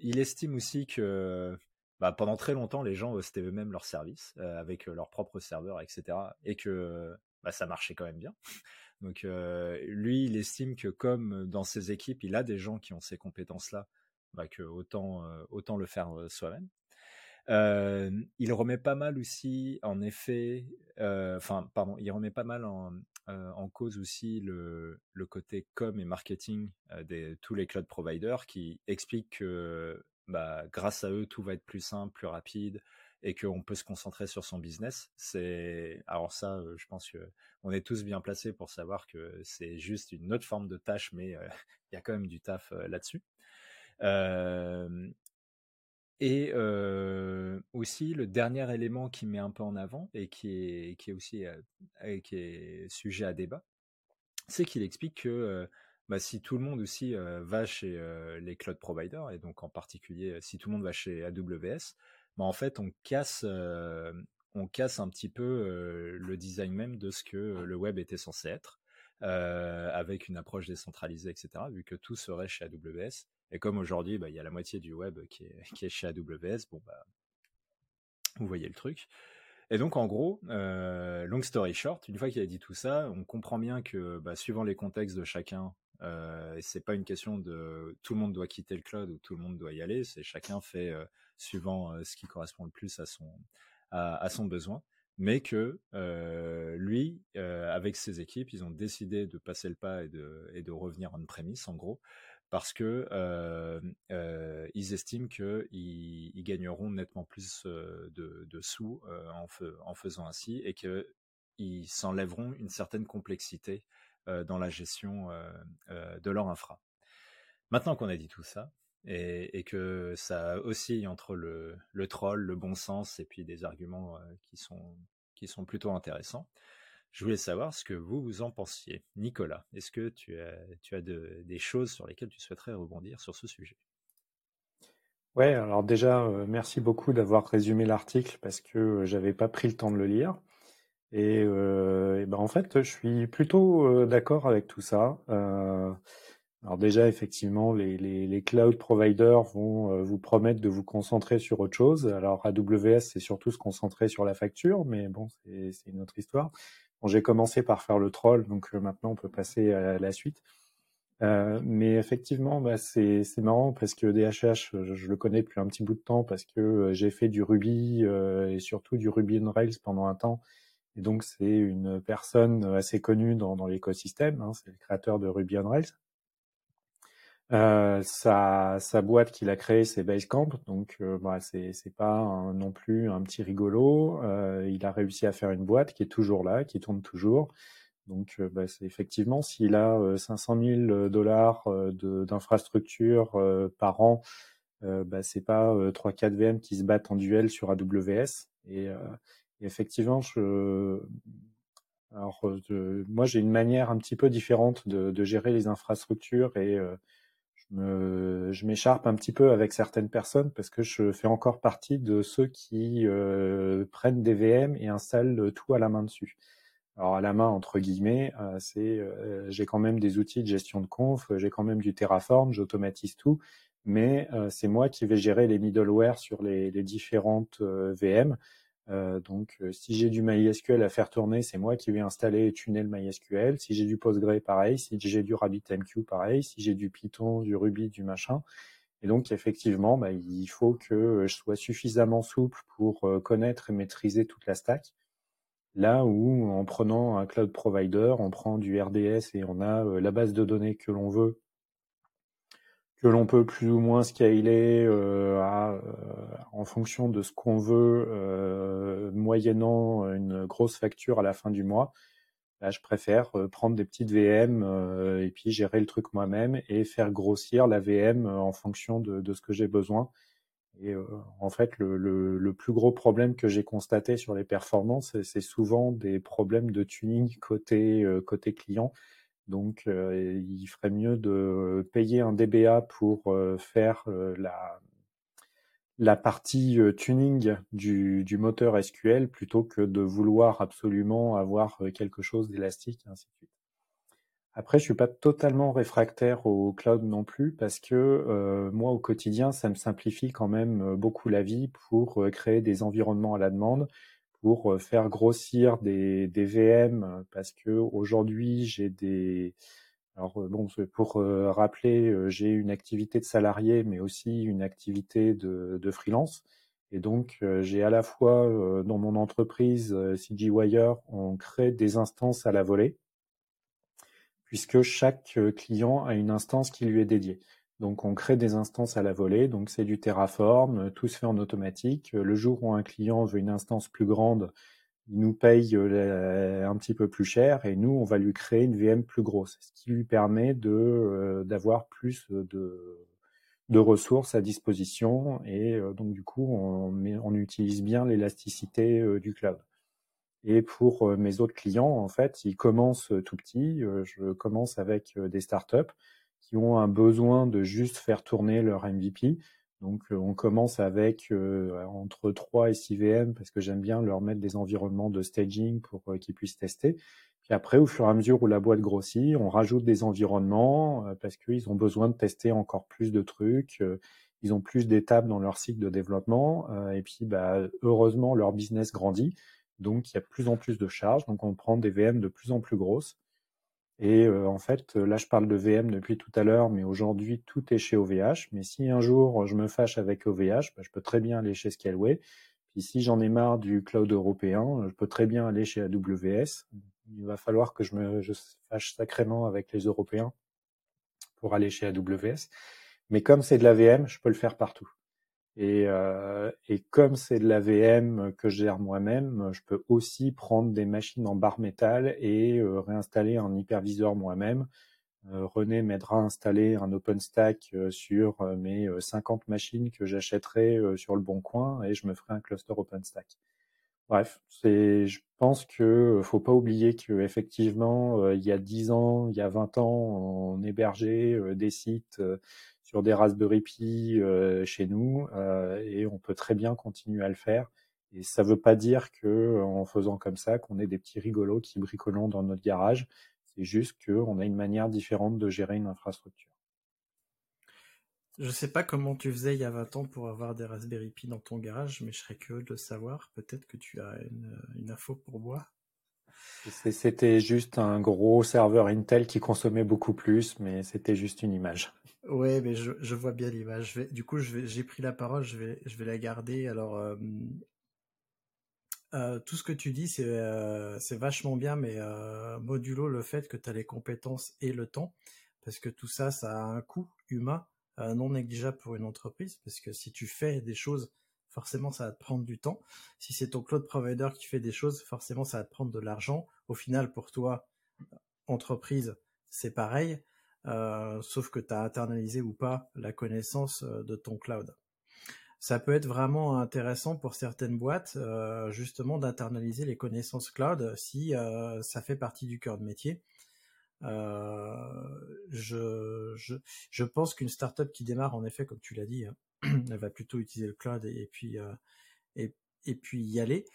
Il estime aussi que bah, pendant très longtemps, les gens hostaient eux-mêmes leurs services avec leurs propres serveurs, etc. Et que bah, ça marchait quand même bien. Donc lui, il estime que comme dans ses équipes, il a des gens qui ont ces compétences-là, bah, que autant autant le faire soi-même. Il remet pas mal aussi, en effet, enfin, pardon, il remet pas mal en, cause aussi le, côté com et marketing de tous les cloud providers qui expliquent que bah, grâce à eux, tout va être plus simple, plus rapide, et qu'on peut se concentrer sur son business. Alors ça, je pense que on est tous bien placés pour savoir que c'est juste une autre forme de tâche, mais <laughs> il y a quand même du taf là-dessus. Et aussi le dernier élément qui met un peu en avant et qui est, qui est aussi qui est sujet à débat, c'est qu'il explique que bah, si tout le monde aussi va chez les cloud providers, et donc en particulier si tout le monde va chez AWS, bah, en fait on casse, on casse un petit peu le design même de ce que le web était censé être, avec une approche décentralisée, etc., vu que tout serait chez AWS. Et comme aujourd'hui, bah, il y a la moitié du web qui est, <laughs> chez AWS, bon bah, vous voyez le truc. Et donc, en gros, euh, long story short, une fois qu'il a dit tout ça, on comprend bien que, bah, suivant les contextes de chacun, euh, c'est pas une question de tout le monde doit quitter le cloud ou tout le monde doit y aller. C'est chacun fait euh, suivant euh, ce qui correspond le plus à son à, son besoin. Mais que lui, avec ses équipes, ils ont décidé de passer le pas et de, et de revenir en prémisse, en gros, parce que euh, euh, ils estiment qu'ils ils gagneront nettement plus de, de sous en, faisant ainsi et qu'ils s'enlèveront une certaine complexité dans la gestion de leur infra. Maintenant qu'on a dit tout ça, et, et, que ça oscille entre le, le, troll, le bon sens et puis des arguments qui, sont, qui sont plutôt intéressants, je voulais savoir ce que vous, vous en pensiez. Nicolas, est-ce que tu as, tu as des choses sur lesquelles tu souhaiterais rebondir sur ce sujet? Ouais, alors déjà, euh, merci beaucoup d'avoir résumé l'article parce que euh, j'avais pas pris le temps de le lire. Et, euh, ben en fait, je suis plutôt d'accord avec tout ça. alors déjà, effectivement, les cloud providers vont vous promettre de vous concentrer sur autre chose. Alors AWS, c'est surtout se concentrer sur la facture, mais bon, c'est une autre histoire. Bon, j'ai commencé par faire le troll, donc euh, maintenant on peut passer à la suite. Euh, mais effectivement, bah, c'est marrant parce que DHH, je, le connais depuis un petit bout de temps parce que euh, j'ai fait du Ruby et surtout du Ruby on Rails pendant un temps. Et donc c'est une personne assez connue dans, dans l'écosystème. Hein, c'est le créateur de Ruby on Rails. Euh, sa, sa, boîte qu'il a créée, c'est Basecamp, donc euh, bah, c'est pas non plus un petit rigolo. Euh, il a réussi à faire une boîte qui est toujours là, qui tourne toujours. Donc, euh, bah, c'est effectivement, s'il a 500 000 dollars d'infrastructure par an, bah, c'est pas 3-4 VM qui se battent en duel sur AWS. Et, effectivement, je, alors, moi, j'ai une manière un petit peu différente de, de gérer les infrastructures et je m'écharpe un petit peu avec certaines personnes parce que je fais encore partie de ceux qui euh, prennent des VM et installent tout à la main dessus. Alors à la main entre guillemets, euh, c'est euh, j'ai quand même des outils de gestion de conf, j'ai quand même du Terraform, j'automatise tout, mais c'est moi qui vais gérer les middleware sur les, les différentes VM. Euh, donc, euh, si j'ai du MySQL à faire tourner, c'est moi qui vais installer et tuner le MySQL. Si j'ai du Postgre, pareil. Si j'ai du RabbitMQ, pareil. Si j'ai du Python, du Ruby, du machin. Et donc, effectivement, bah, il faut que je sois suffisamment souple pour euh, connaître et maîtriser toute la stack. Là où, en prenant un cloud provider, on prend du RDS et on a la base de données que l'on veut que l'on peut plus ou moins scaler euh, euh, en fonction de ce qu'on veut, euh, moyennant une grosse facture à la fin du mois. Là, je préfère prendre des petites VM et puis gérer le truc moi-même et faire grossir la VM en fonction de, ce que j'ai besoin. Et en fait, le, le, plus gros problème que j'ai constaté sur les performances, c'est souvent des problèmes de tuning côté, côté client. Donc, euh, il ferait mieux de payer un DBA pour euh, faire euh, la, la partie tuning du, du, moteur SQL plutôt que de vouloir absolument avoir quelque chose d'élastique et ainsi de suite. Après, je suis pas totalement réfractaire au cloud non plus parce que moi, au quotidien, ça me simplifie quand même beaucoup la vie pour créer des environnements à la demande pour euh, faire grossir des, VM euh, parce que aujourd'hui j'ai des alors euh, bon pour rappeler j'ai une activité de salarié mais aussi une activité de, de freelance et donc j'ai à la fois dans mon entreprise CG Wire on crée des instances à la volée puisque chaque client a une instance qui lui est dédiée. Donc on crée des instances à la volée, donc c'est du Terraform, tout se fait en automatique. Le jour où un client veut une instance plus grande, il nous paye un petit peu plus cher et nous, on va lui créer une VM plus grosse, ce qui lui permet de d'avoir plus de, de ressources à disposition et donc du coup, on, on utilise bien l'élasticité du cloud. Et pour mes autres clients, en fait, ils commencent tout petits. Je commence avec des startups qui ont un besoin de juste faire tourner leur MVP. Donc, on commence avec entre 3 et 6 VM parce que j'aime bien leur mettre des environnements de staging pour qu'ils puissent tester. Puis après, au fur et à mesure où la boîte grossit, on rajoute des environnements parce qu'ils ont besoin de tester encore plus de trucs. ils ont plus d'étapes dans leur cycle de développement. et puis, bah, heureusement, leur business grandit. Donc, il y a de plus en plus de charges. Donc, on prend des VM de plus en plus grosses. Et euh, en fait, là, je parle de VM depuis tout à l'heure, mais aujourd'hui, tout est chez OVH. Mais si un jour je me fâche avec OVH, bah, je peux très bien aller chez Scaleway. Puis si j'en ai marre du cloud européen, je peux très bien aller chez AWS. Il va falloir que je me je fâche sacrément avec les Européens pour aller chez AWS. Mais comme c'est de la VM, je peux le faire partout. Et, euh, et comme c'est de la VM que je gère moi-même, je peux aussi prendre des machines en barre métal et euh, réinstaller un hyperviseur moi-même. Euh, René m'aidera à installer un OpenStack euh, sur mes 50 machines que j'achèterai sur le bon coin et je me ferai un cluster OpenStack. Bref, c'est, je pense que faut pas oublier que effectivement, il y a 10 ans, il y a 20 ans, on hébergeait des sites sur des Raspberry Pi euh, chez nous euh, et on peut très bien continuer à le faire. Et ça ne veut pas dire que en faisant comme ça, qu'on est des petits rigolos qui bricolons dans notre garage. C'est juste qu'on a une manière différente de gérer une infrastructure. Je ne sais pas comment tu faisais il y a 20 ans pour avoir des Raspberry Pi dans ton garage, mais je serais curieux de le savoir. Peut-être que tu as une, une info pour moi. C'était juste un gros serveur Intel qui consommait beaucoup plus, mais c'était juste une image. Ouais, mais je, vois bien l'image. Du coup, j'ai pris la parole, je vais, la garder. Alors, euh, euh, tout ce que tu dis, c'est euh, vachement bien, mais modulo le fait que tu as les compétences et le temps, parce que tout ça, ça a un coût humain non négligeable pour une entreprise, parce que si tu fais des choses, forcément, ça va te prendre du temps. Si c'est ton cloud provider qui fait des choses, forcément, ça va te prendre de l'argent. Au final, pour toi, entreprise, c'est pareil. Euh, sauf que tu as internalisé ou pas la connaissance euh, de ton cloud. Ça peut être vraiment intéressant pour certaines boîtes, euh, justement, d'internaliser les connaissances cloud si ça fait partie du cœur de métier. Je, pense qu'une startup qui démarre, en effet, comme tu l'as dit, <clears throat> elle va plutôt utiliser le cloud et, puis et, et puis y aller.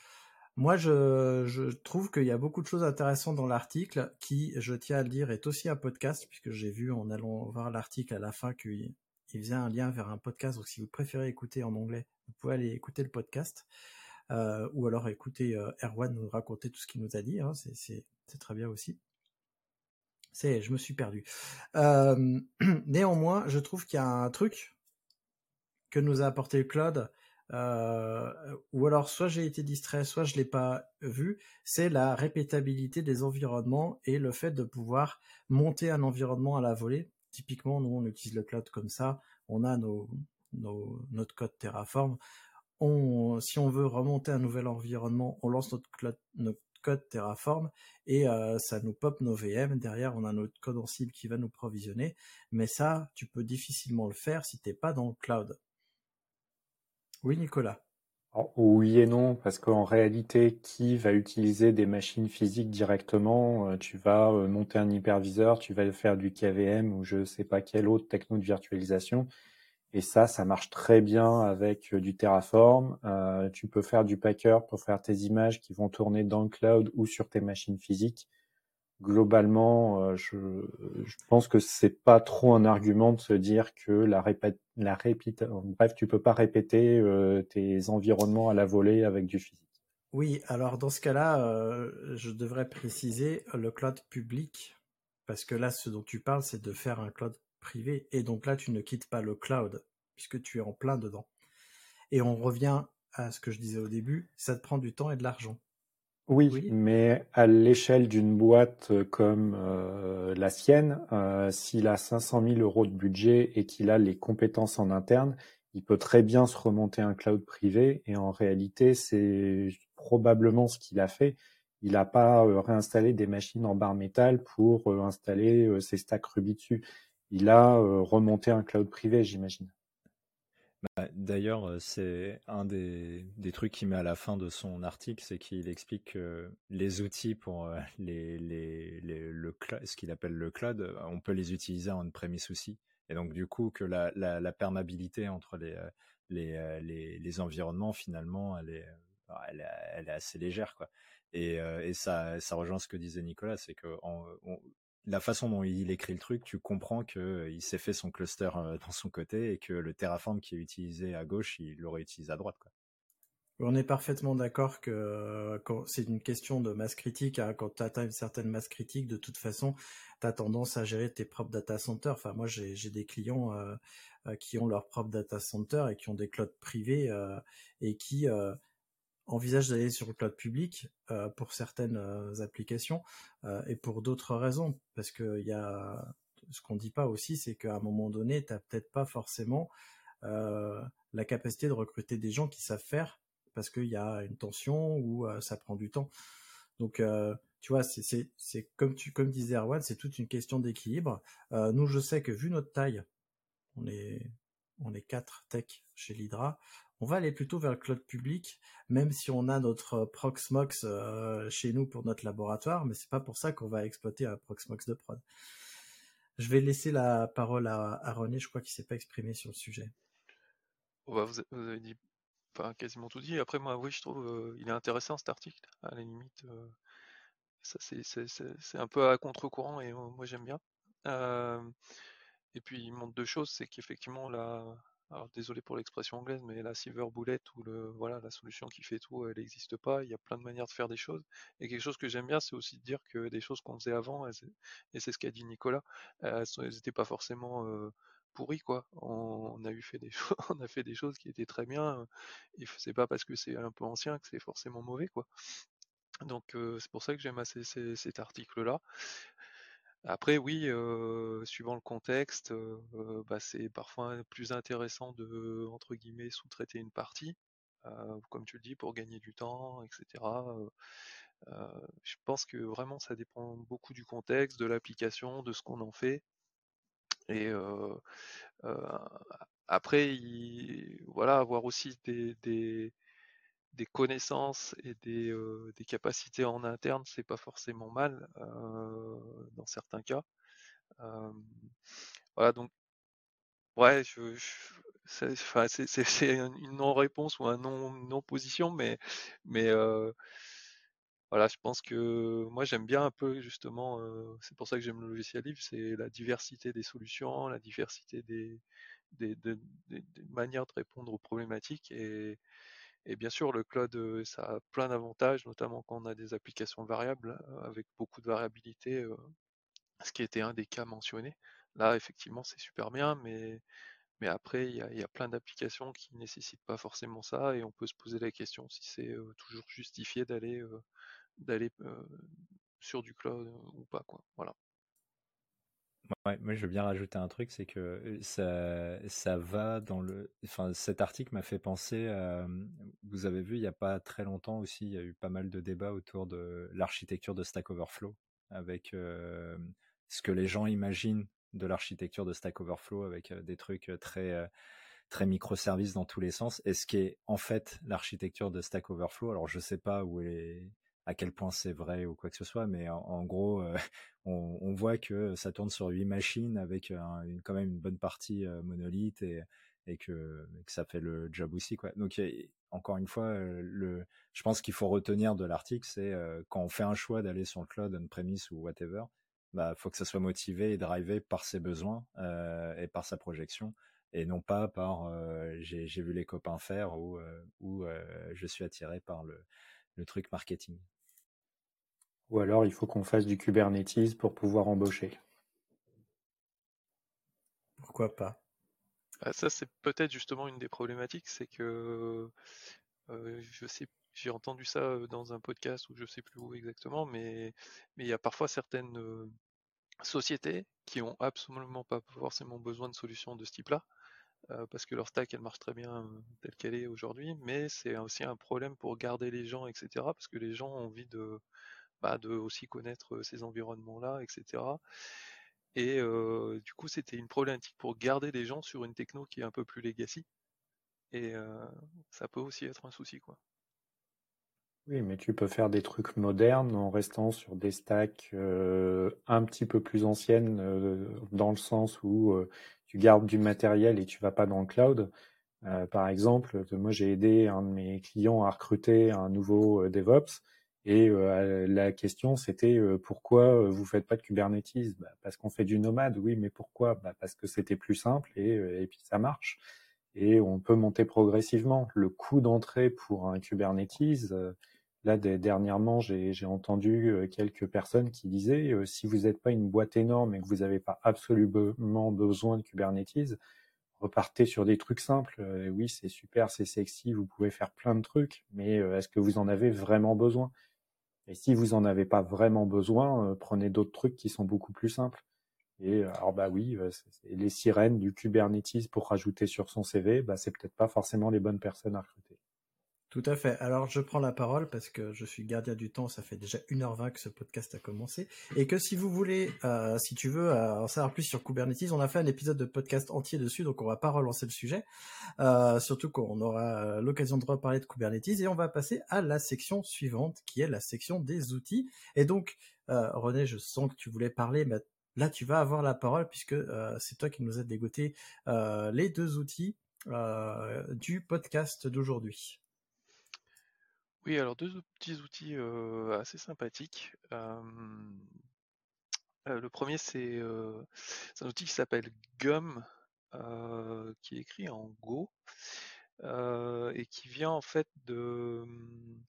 Moi, je, trouve qu'il y a beaucoup de choses intéressantes dans l'article qui, je tiens à le dire, est aussi un podcast, puisque j'ai vu en allant voir l'article à la fin qu'il il faisait un lien vers un podcast. Donc, si vous préférez écouter en anglais, vous pouvez aller écouter le podcast. Euh, ou alors écouter euh, Erwan nous raconter tout ce qu'il nous a dit. Hein, c'est très bien aussi. C'est, je me suis perdu. Euh, <clears throat> néanmoins, je trouve qu'il y a un truc que nous a apporté cloud euh, ou alors soit j'ai été distrait, soit je l'ai pas vu, c'est la répétabilité des environnements et le fait de pouvoir monter un environnement à la volée. Typiquement, nous on utilise le cloud comme ça, on a nos, notre code Terraform. Si on veut remonter un nouvel environnement, on lance notre code Terraform et euh, ça nous pop nos VM. Derrière, on a notre code en cible qui va nous provisionner. Mais ça, tu peux difficilement le faire si t'es pas dans le cloud. Oui, Nicolas. oui et non, parce qu'en réalité, qui va utiliser des machines physiques directement euh, Tu vas euh, monter un hyperviseur, tu vas faire du KVM ou je ne sais pas quelle autre techno de virtualisation. Et ça, ça marche très bien avec euh, du Terraform. tu peux faire du Packer pour faire tes images qui vont tourner dans le cloud ou sur tes machines physiques globalement, euh, je, pense que c'est pas trop un argument de se dire que la répète, la bref, tu peux pas répéter euh, tes environnements à la volée avec du physique. Oui, alors dans ce cas-là, euh, je devrais préciser le cloud public, parce que là, ce dont tu parles, c'est de faire un cloud privé, et donc là, tu ne quittes pas le cloud, puisque tu es en plein dedans. Et on revient à ce que je disais au début, ça te prend du temps et de l'argent. Oui, mais à l'échelle d'une boîte comme la sienne, s'il a 500 000 euros de budget et qu'il a les compétences en interne, il peut très bien se remonter un cloud privé et en réalité, c'est probablement ce qu'il a fait. Il n'a pas réinstallé des machines en barre métal pour installer ses stacks Ruby dessus. Il a remonté un cloud privé, j'imagine. Bah, d'ailleurs, c'est un des, trucs qu'il met à la fin de son article, c'est qu'il explique que les outils pour <laughs> les, le ce qu'il appelle le cloud, on peut les utiliser en premise aussi. Et donc du coup que la, la, perméabilité entre les, les, les, environnements finalement, elle est, elle est assez légère quoi. Et, et ça, ça rejoint ce que disait Nicolas, c'est que la façon dont il écrit le truc, tu comprends qu'il s'est fait son cluster dans son côté et que le Terraform qui est utilisé à gauche, il l'aurait utilisé à droite. On est parfaitement d'accord que c'est une question de masse critique. Hein. Quand tu atteins une certaine masse critique, de toute façon, tu as tendance à gérer tes propres data centers. Enfin, moi, j'ai des clients qui ont leur propre data center et qui ont des clouds privés et qui envisage d'aller sur le cloud public euh, pour certaines euh, applications euh, et pour d'autres raisons, parce que y a ce qu'on dit pas aussi, c'est qu'à un moment donné, tu n'as peut-être pas forcément la capacité de recruter des gens qui savent faire, parce qu'il y a une tension ou ça prend du temps. Donc, tu vois, c'est comme tu comme disait Erwan, c'est toute une question d'équilibre. nous, je sais que vu notre taille, on est on est quatre tech chez l'Hydra, on va aller plutôt vers le cloud public, même si on a notre Proxmox euh, chez nous pour notre laboratoire, mais c'est pas pour ça qu'on va exploiter un Proxmox de prod. Je vais laisser la parole à, René, je crois qu'il s'est pas exprimé sur le sujet. Bah, vous, avez dit quasiment tout dit. Après, moi, oui, je trouve euh, il est intéressant cet article. À la limite, euh, c'est un peu à contre-courant et moi j'aime bien. et puis il montre deux choses, c'est qu'effectivement la, alors désolé pour l'expression anglaise, mais la silver bullet ou la solution qui fait tout, elle n'existe pas. Il y a plein de manières de faire des choses. Et quelque chose que j'aime bien, c'est aussi de dire que des choses qu'on faisait avant, et c'est ce qu'a dit Nicolas, elles n'étaient pas forcément pourries quoi. On, a eu fait des <laughs> choses, on a fait des choses qui étaient très bien. Et c'est pas parce que c'est un peu ancien que c'est forcément mauvais quoi. Donc c'est pour ça que j'aime assez cet article-là. Après, oui, suivant le contexte, bah, c'est parfois plus intéressant de, entre guillemets, sous-traiter une partie, comme tu le dis, pour gagner du temps, etc. je pense que vraiment ça dépend beaucoup du contexte, de l'application, de ce qu'on en fait. Et après, voilà, avoir aussi des, des connaissances et des, des, capacités en interne, c'est pas forcément mal dans certains cas. voilà, donc ouais, je, c'est une non-réponse ou un non-position, mais mais voilà, je pense que moi j'aime bien un peu justement, c'est pour ça que j'aime le logiciel libre, c'est la diversité des solutions, la diversité des, des, des, des manières de répondre aux problématiques et et bien sûr, le cloud, ça a plein d'avantages, notamment quand on a des applications variables avec beaucoup de variabilité, ce qui était un des cas mentionnés. Là, effectivement, c'est super bien, mais, mais après, il y a, plein d'applications qui ne nécessitent pas forcément ça, et on peut se poser la question si c'est toujours justifié d'aller sur du cloud ou pas. Quoi. Voilà moi, je veux bien rajouter un truc, c'est que ça, ça va dans le. Enfin, cet article m'a fait penser à. Vous avez vu, il n'y a pas très longtemps aussi, il y a eu pas mal de débats autour de l'architecture de Stack Overflow, avec ce que les gens imaginent de l'architecture de Stack Overflow, avec des trucs très très microservices dans tous les sens. Et ce qui est en fait l'architecture de Stack Overflow, alors je sais pas où est à quel point c'est vrai ou quoi que ce soit, mais en, gros, euh, <laughs> on, voit que ça tourne sur huit machines avec quand même une bonne partie euh, monolithe et, que, ça fait le job aussi. Donc, encore une fois, euh, je pense qu'il faut retenir de l'article, c'est quand on fait un choix d'aller sur le cloud on-premise ou whatever, bah, faut que ça soit motivé et drivé par ses besoins et par sa projection et non pas par j'ai vu les copains faire ou, ou je suis attiré par le, le truc marketing. Ou alors il faut qu'on fasse du Kubernetes pour pouvoir embaucher. Pourquoi pas ah, Ça, c'est peut-être justement une des problématiques, c'est que euh, je sais j'ai entendu ça dans un podcast ou je sais plus où exactement, mais mais il y a parfois certaines sociétés qui ont absolument pas forcément besoin de solutions de ce type-là, parce que leur stack elle marche très bien telle qu'elle est aujourd'hui, mais c'est aussi un problème pour garder les gens, etc. Parce que les gens ont envie de, bah, de aussi connaître ces environnements-là, etc. Et du coup, c'était une problématique pour garder les gens sur une techno qui est un peu plus legacy. Et ça peut aussi être un souci, quoi. Oui, mais tu peux faire des trucs modernes en restant sur des stacks un petit peu plus anciennes, dans le sens où tu gardes du matériel et tu vas pas dans le cloud. par exemple, moi j'ai aidé un de mes clients à recruter un nouveau DevOps et la question, c'était pourquoi vous faites pas de Kubernetes? Bah, Parce qu'on fait du nomade, oui, mais pourquoi? Bah, Parce que c'était plus simple et, et, puis ça marche. Et on peut monter progressivement. Le coût d'entrée pour un Kubernetes, là dernièrement, j'ai entendu quelques personnes qui disaient si vous n'êtes pas une boîte énorme et que vous n'avez pas absolument besoin de Kubernetes, repartez sur des trucs simples. oui, c'est super, c'est sexy, vous pouvez faire plein de trucs, mais est-ce que vous en avez vraiment besoin? Et si vous en avez pas vraiment besoin, euh, prenez d'autres trucs qui sont beaucoup plus simples. Et euh, alors bah oui, les sirènes du Kubernetes pour rajouter sur son CV, bah c'est peut-être pas forcément les bonnes personnes à recruter. Tout à fait. Alors je prends la parole parce que je suis gardien du temps, ça fait déjà 1h20 que ce podcast a commencé. Et que si vous voulez, euh, si tu veux euh, en savoir plus sur Kubernetes, on a fait un épisode de podcast entier dessus, donc on va pas relancer le sujet. Euh, surtout qu'on aura l'occasion de reparler de Kubernetes. Et on va passer à la section suivante, qui est la section des outils. Et donc, René, je sens que tu voulais parler, mais là tu vas avoir la parole puisque c'est toi qui nous as dégoté les deux outils du podcast d'aujourd'hui. Oui, alors deux petits outils assez sympathiques. le premier, c'est un outil qui s'appelle Gum, qui est écrit en Go, et qui vient en fait de. Mmh,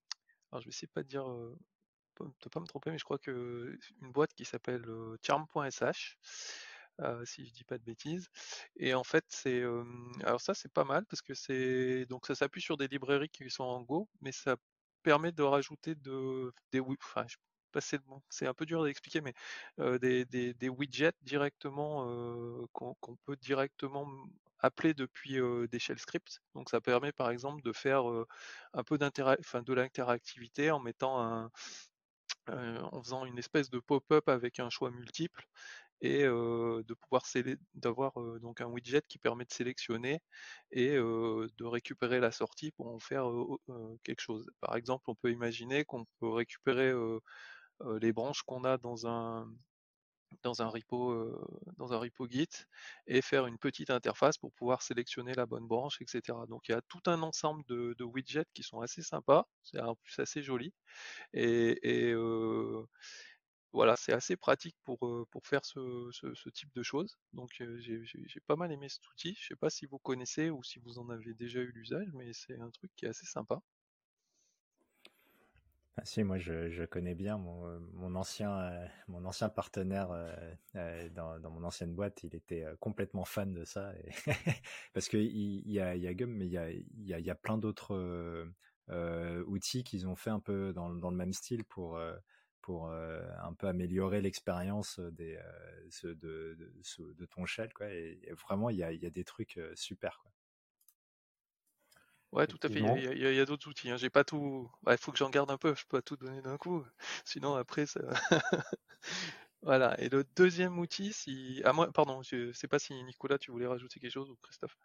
alors je vais essayer pas de dire, de pas me tromper, mais je crois que une boîte qui s'appelle charm.sh. si je dis pas de bêtises. Et en fait, c'est alors ça c'est pas mal parce que c'est donc ça s'appuie sur des librairies qui sont en Go, mais ça permet de rajouter de, des, enfin, c'est un peu dur mais des, widgets directement qu'on peut directement appeler depuis des shell scripts. Donc ça permet par exemple de faire un peu de l'interactivité en mettant un, en faisant une espèce de pop-up avec un choix multiple et de pouvoir d'avoir donc un widget qui permet de sélectionner et de récupérer la sortie pour en faire quelque chose. Par exemple, on peut imaginer qu'on peut récupérer les branches qu'on a dans un dans un repo dans un repo Git et faire une petite interface pour pouvoir sélectionner la bonne branche, etc. Donc il y a tout un ensemble de, widgets qui sont assez sympas, c'est en plus assez joli et, voilà, c'est assez pratique pour, pour faire ce, ce, type de choses. Donc j'ai pas mal aimé cet outil. Je sais pas si vous connaissez ou si vous en avez déjà eu l'usage, mais c'est un truc qui est assez sympa. Ah, si, moi je, je connais bien mon, mon ancien, mon ancien partenaire dans, dans, mon ancienne boîte, il était complètement fan de ça. <laughs> Parce qu'il il y, a, y a Gum, mais il y a, y, a, y a plein d'autres outils qu'ils ont fait un peu dans, dans le même style pour pour un peu améliorer l'expérience des de, de, de, ton shell quoi et, vraiment il y a, y a, des trucs super quoi. Ouais, tout à fait. Il y a, d'autres outils. Hein. J'ai pas tout. Il faut que j'en garde un peu. Je peux pas tout donner d'un coup. <laughs> Sinon après ça. <laughs> voilà. Et le deuxième outil, si, ah moi, pardon, je sais pas si Nicolas, tu voulais rajouter quelque chose ou Christophe?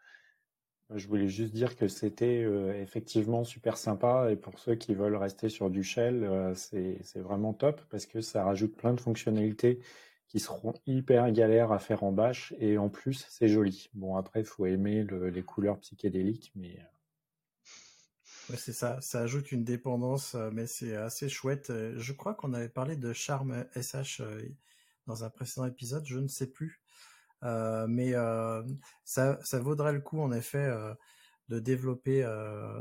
Je voulais juste dire que c'était euh, effectivement super sympa et pour ceux qui veulent rester sur du shell, euh, c'est vraiment top parce que ça rajoute plein de fonctionnalités qui seront hyper galères à faire en bash et en plus c'est joli. Bon après il faut aimer les couleurs psychédéliques mais euh. c'est ça, ça ajoute une dépendance mais c'est assez chouette. Je crois qu'on avait parlé de Charme SH dans un précédent épisode, je ne sais plus. Euh, mais euh, ça, ça vaudrait le coup en effet euh, de développer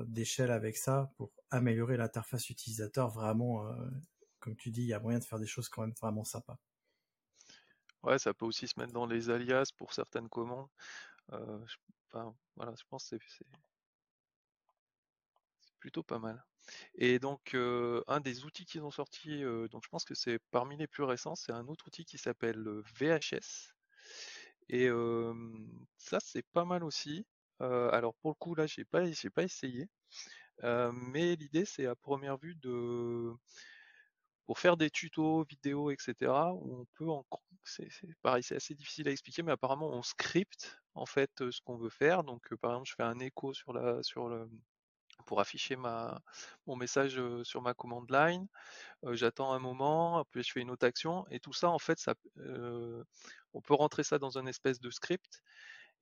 des shells avec ça pour améliorer l'interface utilisateur. Vraiment, comme tu dis, il y a moyen de faire des choses quand même vraiment sympas. Ouais, ça peut aussi se mettre dans les alias pour certaines commandes. Je, voilà, je pense que c'est plutôt pas mal. Et donc, un des outils qu'ils ont sorti, donc je pense que c'est parmi les plus récents, c'est un autre outil qui s'appelle VHS. Et ça, c'est pas mal aussi. alors pour le coup, là, j'ai pas, j'ai pas essayé. mais l'idée, c'est à première vue de pour faire des tutos, vidéos, etc. Où on peut en c'est pareil, c'est assez difficile à expliquer, mais apparemment on script en fait ce qu'on veut faire. Donc par exemple, je fais un écho sur la sur le pour afficher mon message sur ma commande line. J'attends un moment, puis je fais une autre action, et tout ça, en fait, on peut rentrer ça dans un espèce de script.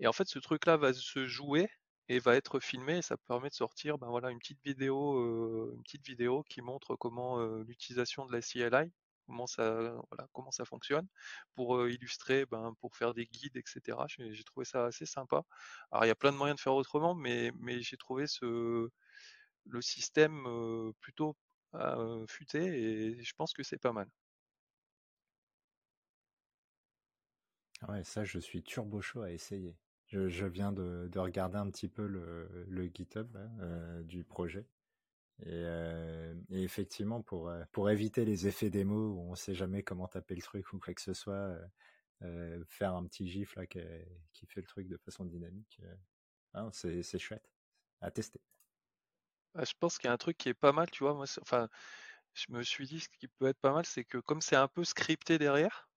Et en fait, ce truc-là va se jouer et va être filmé, et ça permet de sortir, ben voilà, une petite vidéo, qui montre comment l'utilisation de la CLI, comment ça, fonctionne, pour illustrer, ben, pour faire des guides, etc. J'ai trouvé ça assez sympa. Alors il y a plein de moyens de faire autrement, mais j'ai trouvé ce, le système plutôt futé et je pense que c'est pas mal. Ah ouais, ça, je suis turbo chaud à essayer. Je, viens de, regarder un petit peu le, GitHub du projet. Et, effectivement, pour, éviter les effets démo où on ne sait jamais comment taper le truc ou quoi que ce soit, faire un petit gif là qui, qui, fait le truc de façon dynamique, hein, c'est chouette à tester. Bah, je pense qu'il y a un truc qui est pas mal, tu vois. Moi, enfin, je me suis dit ce qui peut être pas mal, c'est que comme c'est un peu scripté derrière,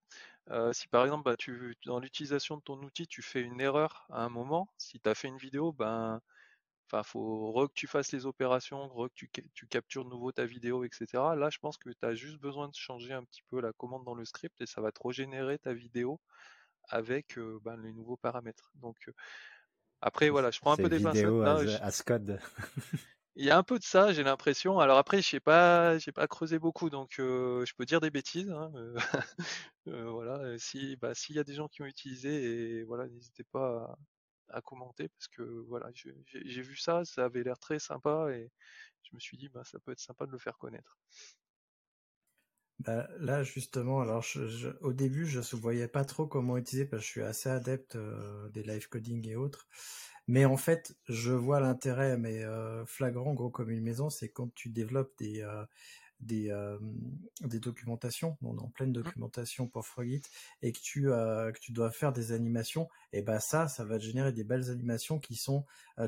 si par exemple, bah, tu, dans l'utilisation de ton outil, tu fais une erreur à un moment, si tu as fait une vidéo, ben, enfin, faut re que tu fasses les opérations, re que tu, tu captures de nouveau ta vidéo, etc. Là, je pense que tu as juste besoin de changer un petit peu la commande dans le script et ça va te régénérer ta vidéo avec ben, les nouveaux paramètres. Donc, après, voilà, je prends un peu des pincettes. à code. <laughs> Il y a un peu de ça, j'ai l'impression. Alors après, je sais pas, j'ai pas creusé beaucoup, donc je peux dire des bêtises. Hein, <laughs> voilà, si, bah, s'il y a des gens qui ont utilisé, et voilà, n'hésitez pas à, commenter parce que voilà, j'ai vu ça, ça avait l'air très sympa et je me suis dit, bah, ça peut être sympa de le faire connaître. Bah, là justement, alors au début, je ne voyais pas trop comment utiliser parce que je suis assez adepte des live coding et autres. Mais en fait, je vois l'intérêt, mais euh, flagrant, gros comme une maison, c'est quand tu développes des euh, des, euh, des documentations, on est en pleine mmh. documentation pour Frogit, et que tu que tu dois faire des animations, et ben ça, ça va te générer des belles animations qui sont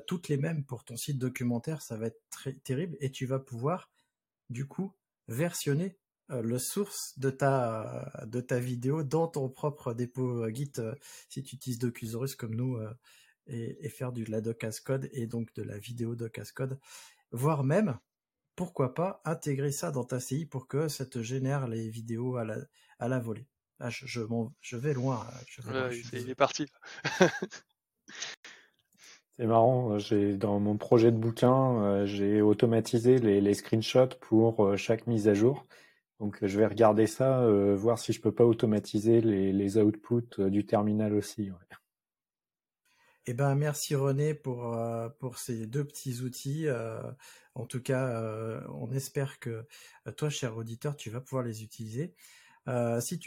toutes les mêmes pour ton site documentaire, ça va être très terrible, et tu vas pouvoir du coup versionner le source de ta de ta vidéo dans ton propre dépôt Git si tu utilises Docusaurus comme nous et, faire du, de la doc as code et donc de la vidéo doc as code, voire même, pourquoi pas, intégrer ça dans ta CI pour que ça te génère les vidéos à la, à la volée. Ah, je, je, je, vais loin. il est parti. <laughs> C'est marrant, j'ai dans mon projet de bouquin, euh, j'ai automatisé les, les, screenshots pour euh, chaque mise à jour. Donc je vais regarder ça, euh, voir si je peux pas automatiser les, les outputs du terminal aussi. Eh ben, merci René pour, euh, ces deux petits outils. Euh, en tout cas, euh, on espère que toi, cher auditeur, tu vas pouvoir les utiliser. si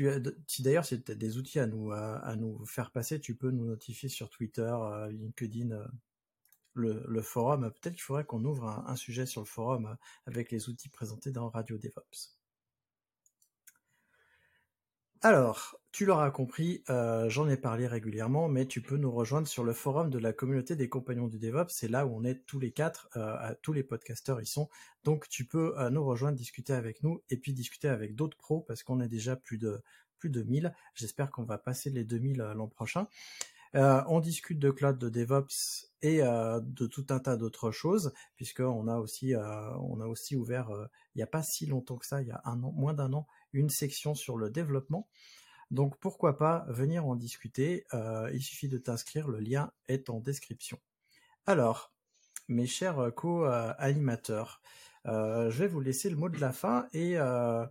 d'ailleurs si des outils à nous faire passer, tu peux nous notifier sur Twitter, LinkedIn, le, forum. Peut-être qu'il faudrait qu'on ouvre un, sujet sur le forum avec les outils présentés dans Radio DevOps. Alors, tu l'auras compris, euh, j'en ai parlé régulièrement, mais tu peux nous rejoindre sur le forum de la communauté des compagnons du DevOps. C'est là où on est tous les quatre, euh, tous les podcasteurs y sont. Donc tu peux euh, nous rejoindre, discuter avec nous et puis discuter avec d'autres pros parce qu'on est déjà plus de plus de 1000. J'espère qu'on va passer les 2000 l'an prochain. on discute de cloud, de DevOps et de tout un tas d'autres choses, puisqu'on a aussi on a aussi ouvert il n'y a pas si longtemps que ça, il y a un an, moins d'un an, une section sur le développement. Donc pourquoi pas venir en discuter, euh, il suffit de t'inscrire, le lien est en description. Alors, mes chers co-animateurs, euh, je vais vous laisser le mot de la fin et, euh,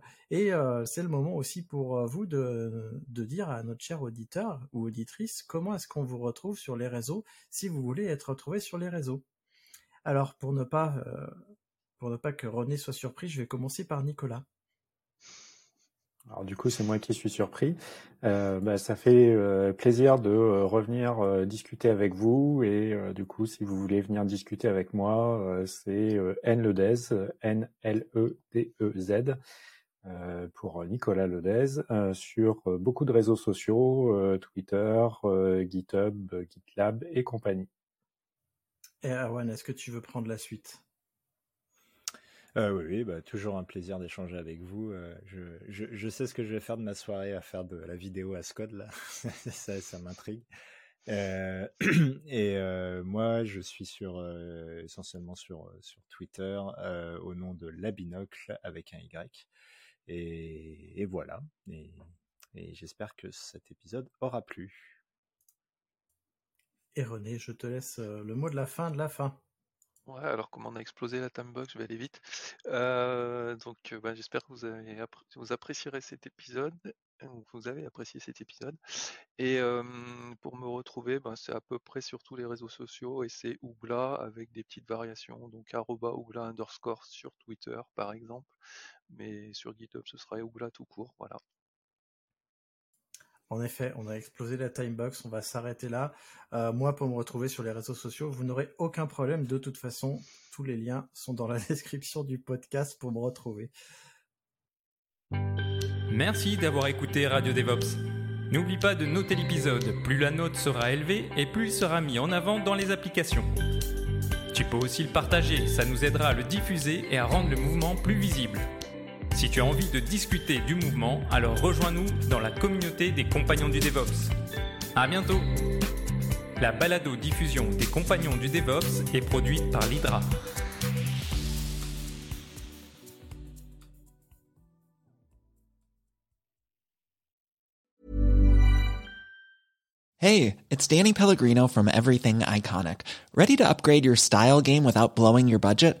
c'est le moment aussi pour vous de, de, dire à notre cher auditeur ou auditrice comment est-ce qu'on vous retrouve sur les réseaux si vous voulez être retrouvé sur les réseaux. Alors pour ne pas pour ne pas que René soit surpris, je vais commencer par Nicolas. Alors du coup, c'est moi qui suis surpris. Euh, bah, ça fait euh, plaisir de euh, revenir discuter avec vous et du coup, si vous voulez venir discuter avec moi, c'est N Ledez, N L E D E Z pour Nicolas Ledez sur beaucoup de réseaux sociaux, Twitter, GitHub, GitLab et compagnie. Et Erwan, est-ce que tu veux prendre la suite? Euh, oui, oui bah, toujours un plaisir d'échanger avec vous. Euh, je, sais ce que je vais faire de ma soirée à faire de la vidéo à Scott, là. <laughs> ça, ça m'intrigue. Euh, <clears throat> et moi, je suis sur essentiellement sur sur Twitter au nom de Labinocle avec un Y. Et, voilà. Et j'espère que cet épisode aura plu. Et René, je te laisse le mot de la fin de la fin. Ouais, alors comme on a explosé la timebox, je vais aller vite. Euh, donc euh, bah, j'espère que vous, apprécierez cet épisode, vous avez apprécié cet épisode. Et pour me retrouver, bah, c'est à peu près sur tous les réseaux sociaux et c'est Ougla avec des petites variations, donc Ougla underscore sur Twitter par exemple, mais sur GitHub ce sera Ougla tout court, voilà. En effet, on a explosé la timebox, on va s'arrêter là. Euh, moi, pour me retrouver sur les réseaux sociaux, vous n'aurez aucun problème. De toute façon, tous les liens sont dans la <laughs> description du podcast pour me retrouver. Merci d'avoir écouté Radio DevOps. N'oublie pas de noter l'épisode. Plus la note sera élevée et plus il sera mis en avant dans les applications. Tu peux aussi le partager, ça nous aidera à le diffuser et à rendre le mouvement plus visible. Si tu as envie de discuter du mouvement, alors rejoins-nous dans la communauté des compagnons du DevOps. À bientôt La balado-diffusion des compagnons du DevOps est produite par l'Hydra. Hey, it's Danny Pellegrino from Everything Iconic. Ready to upgrade your style game without blowing your budget?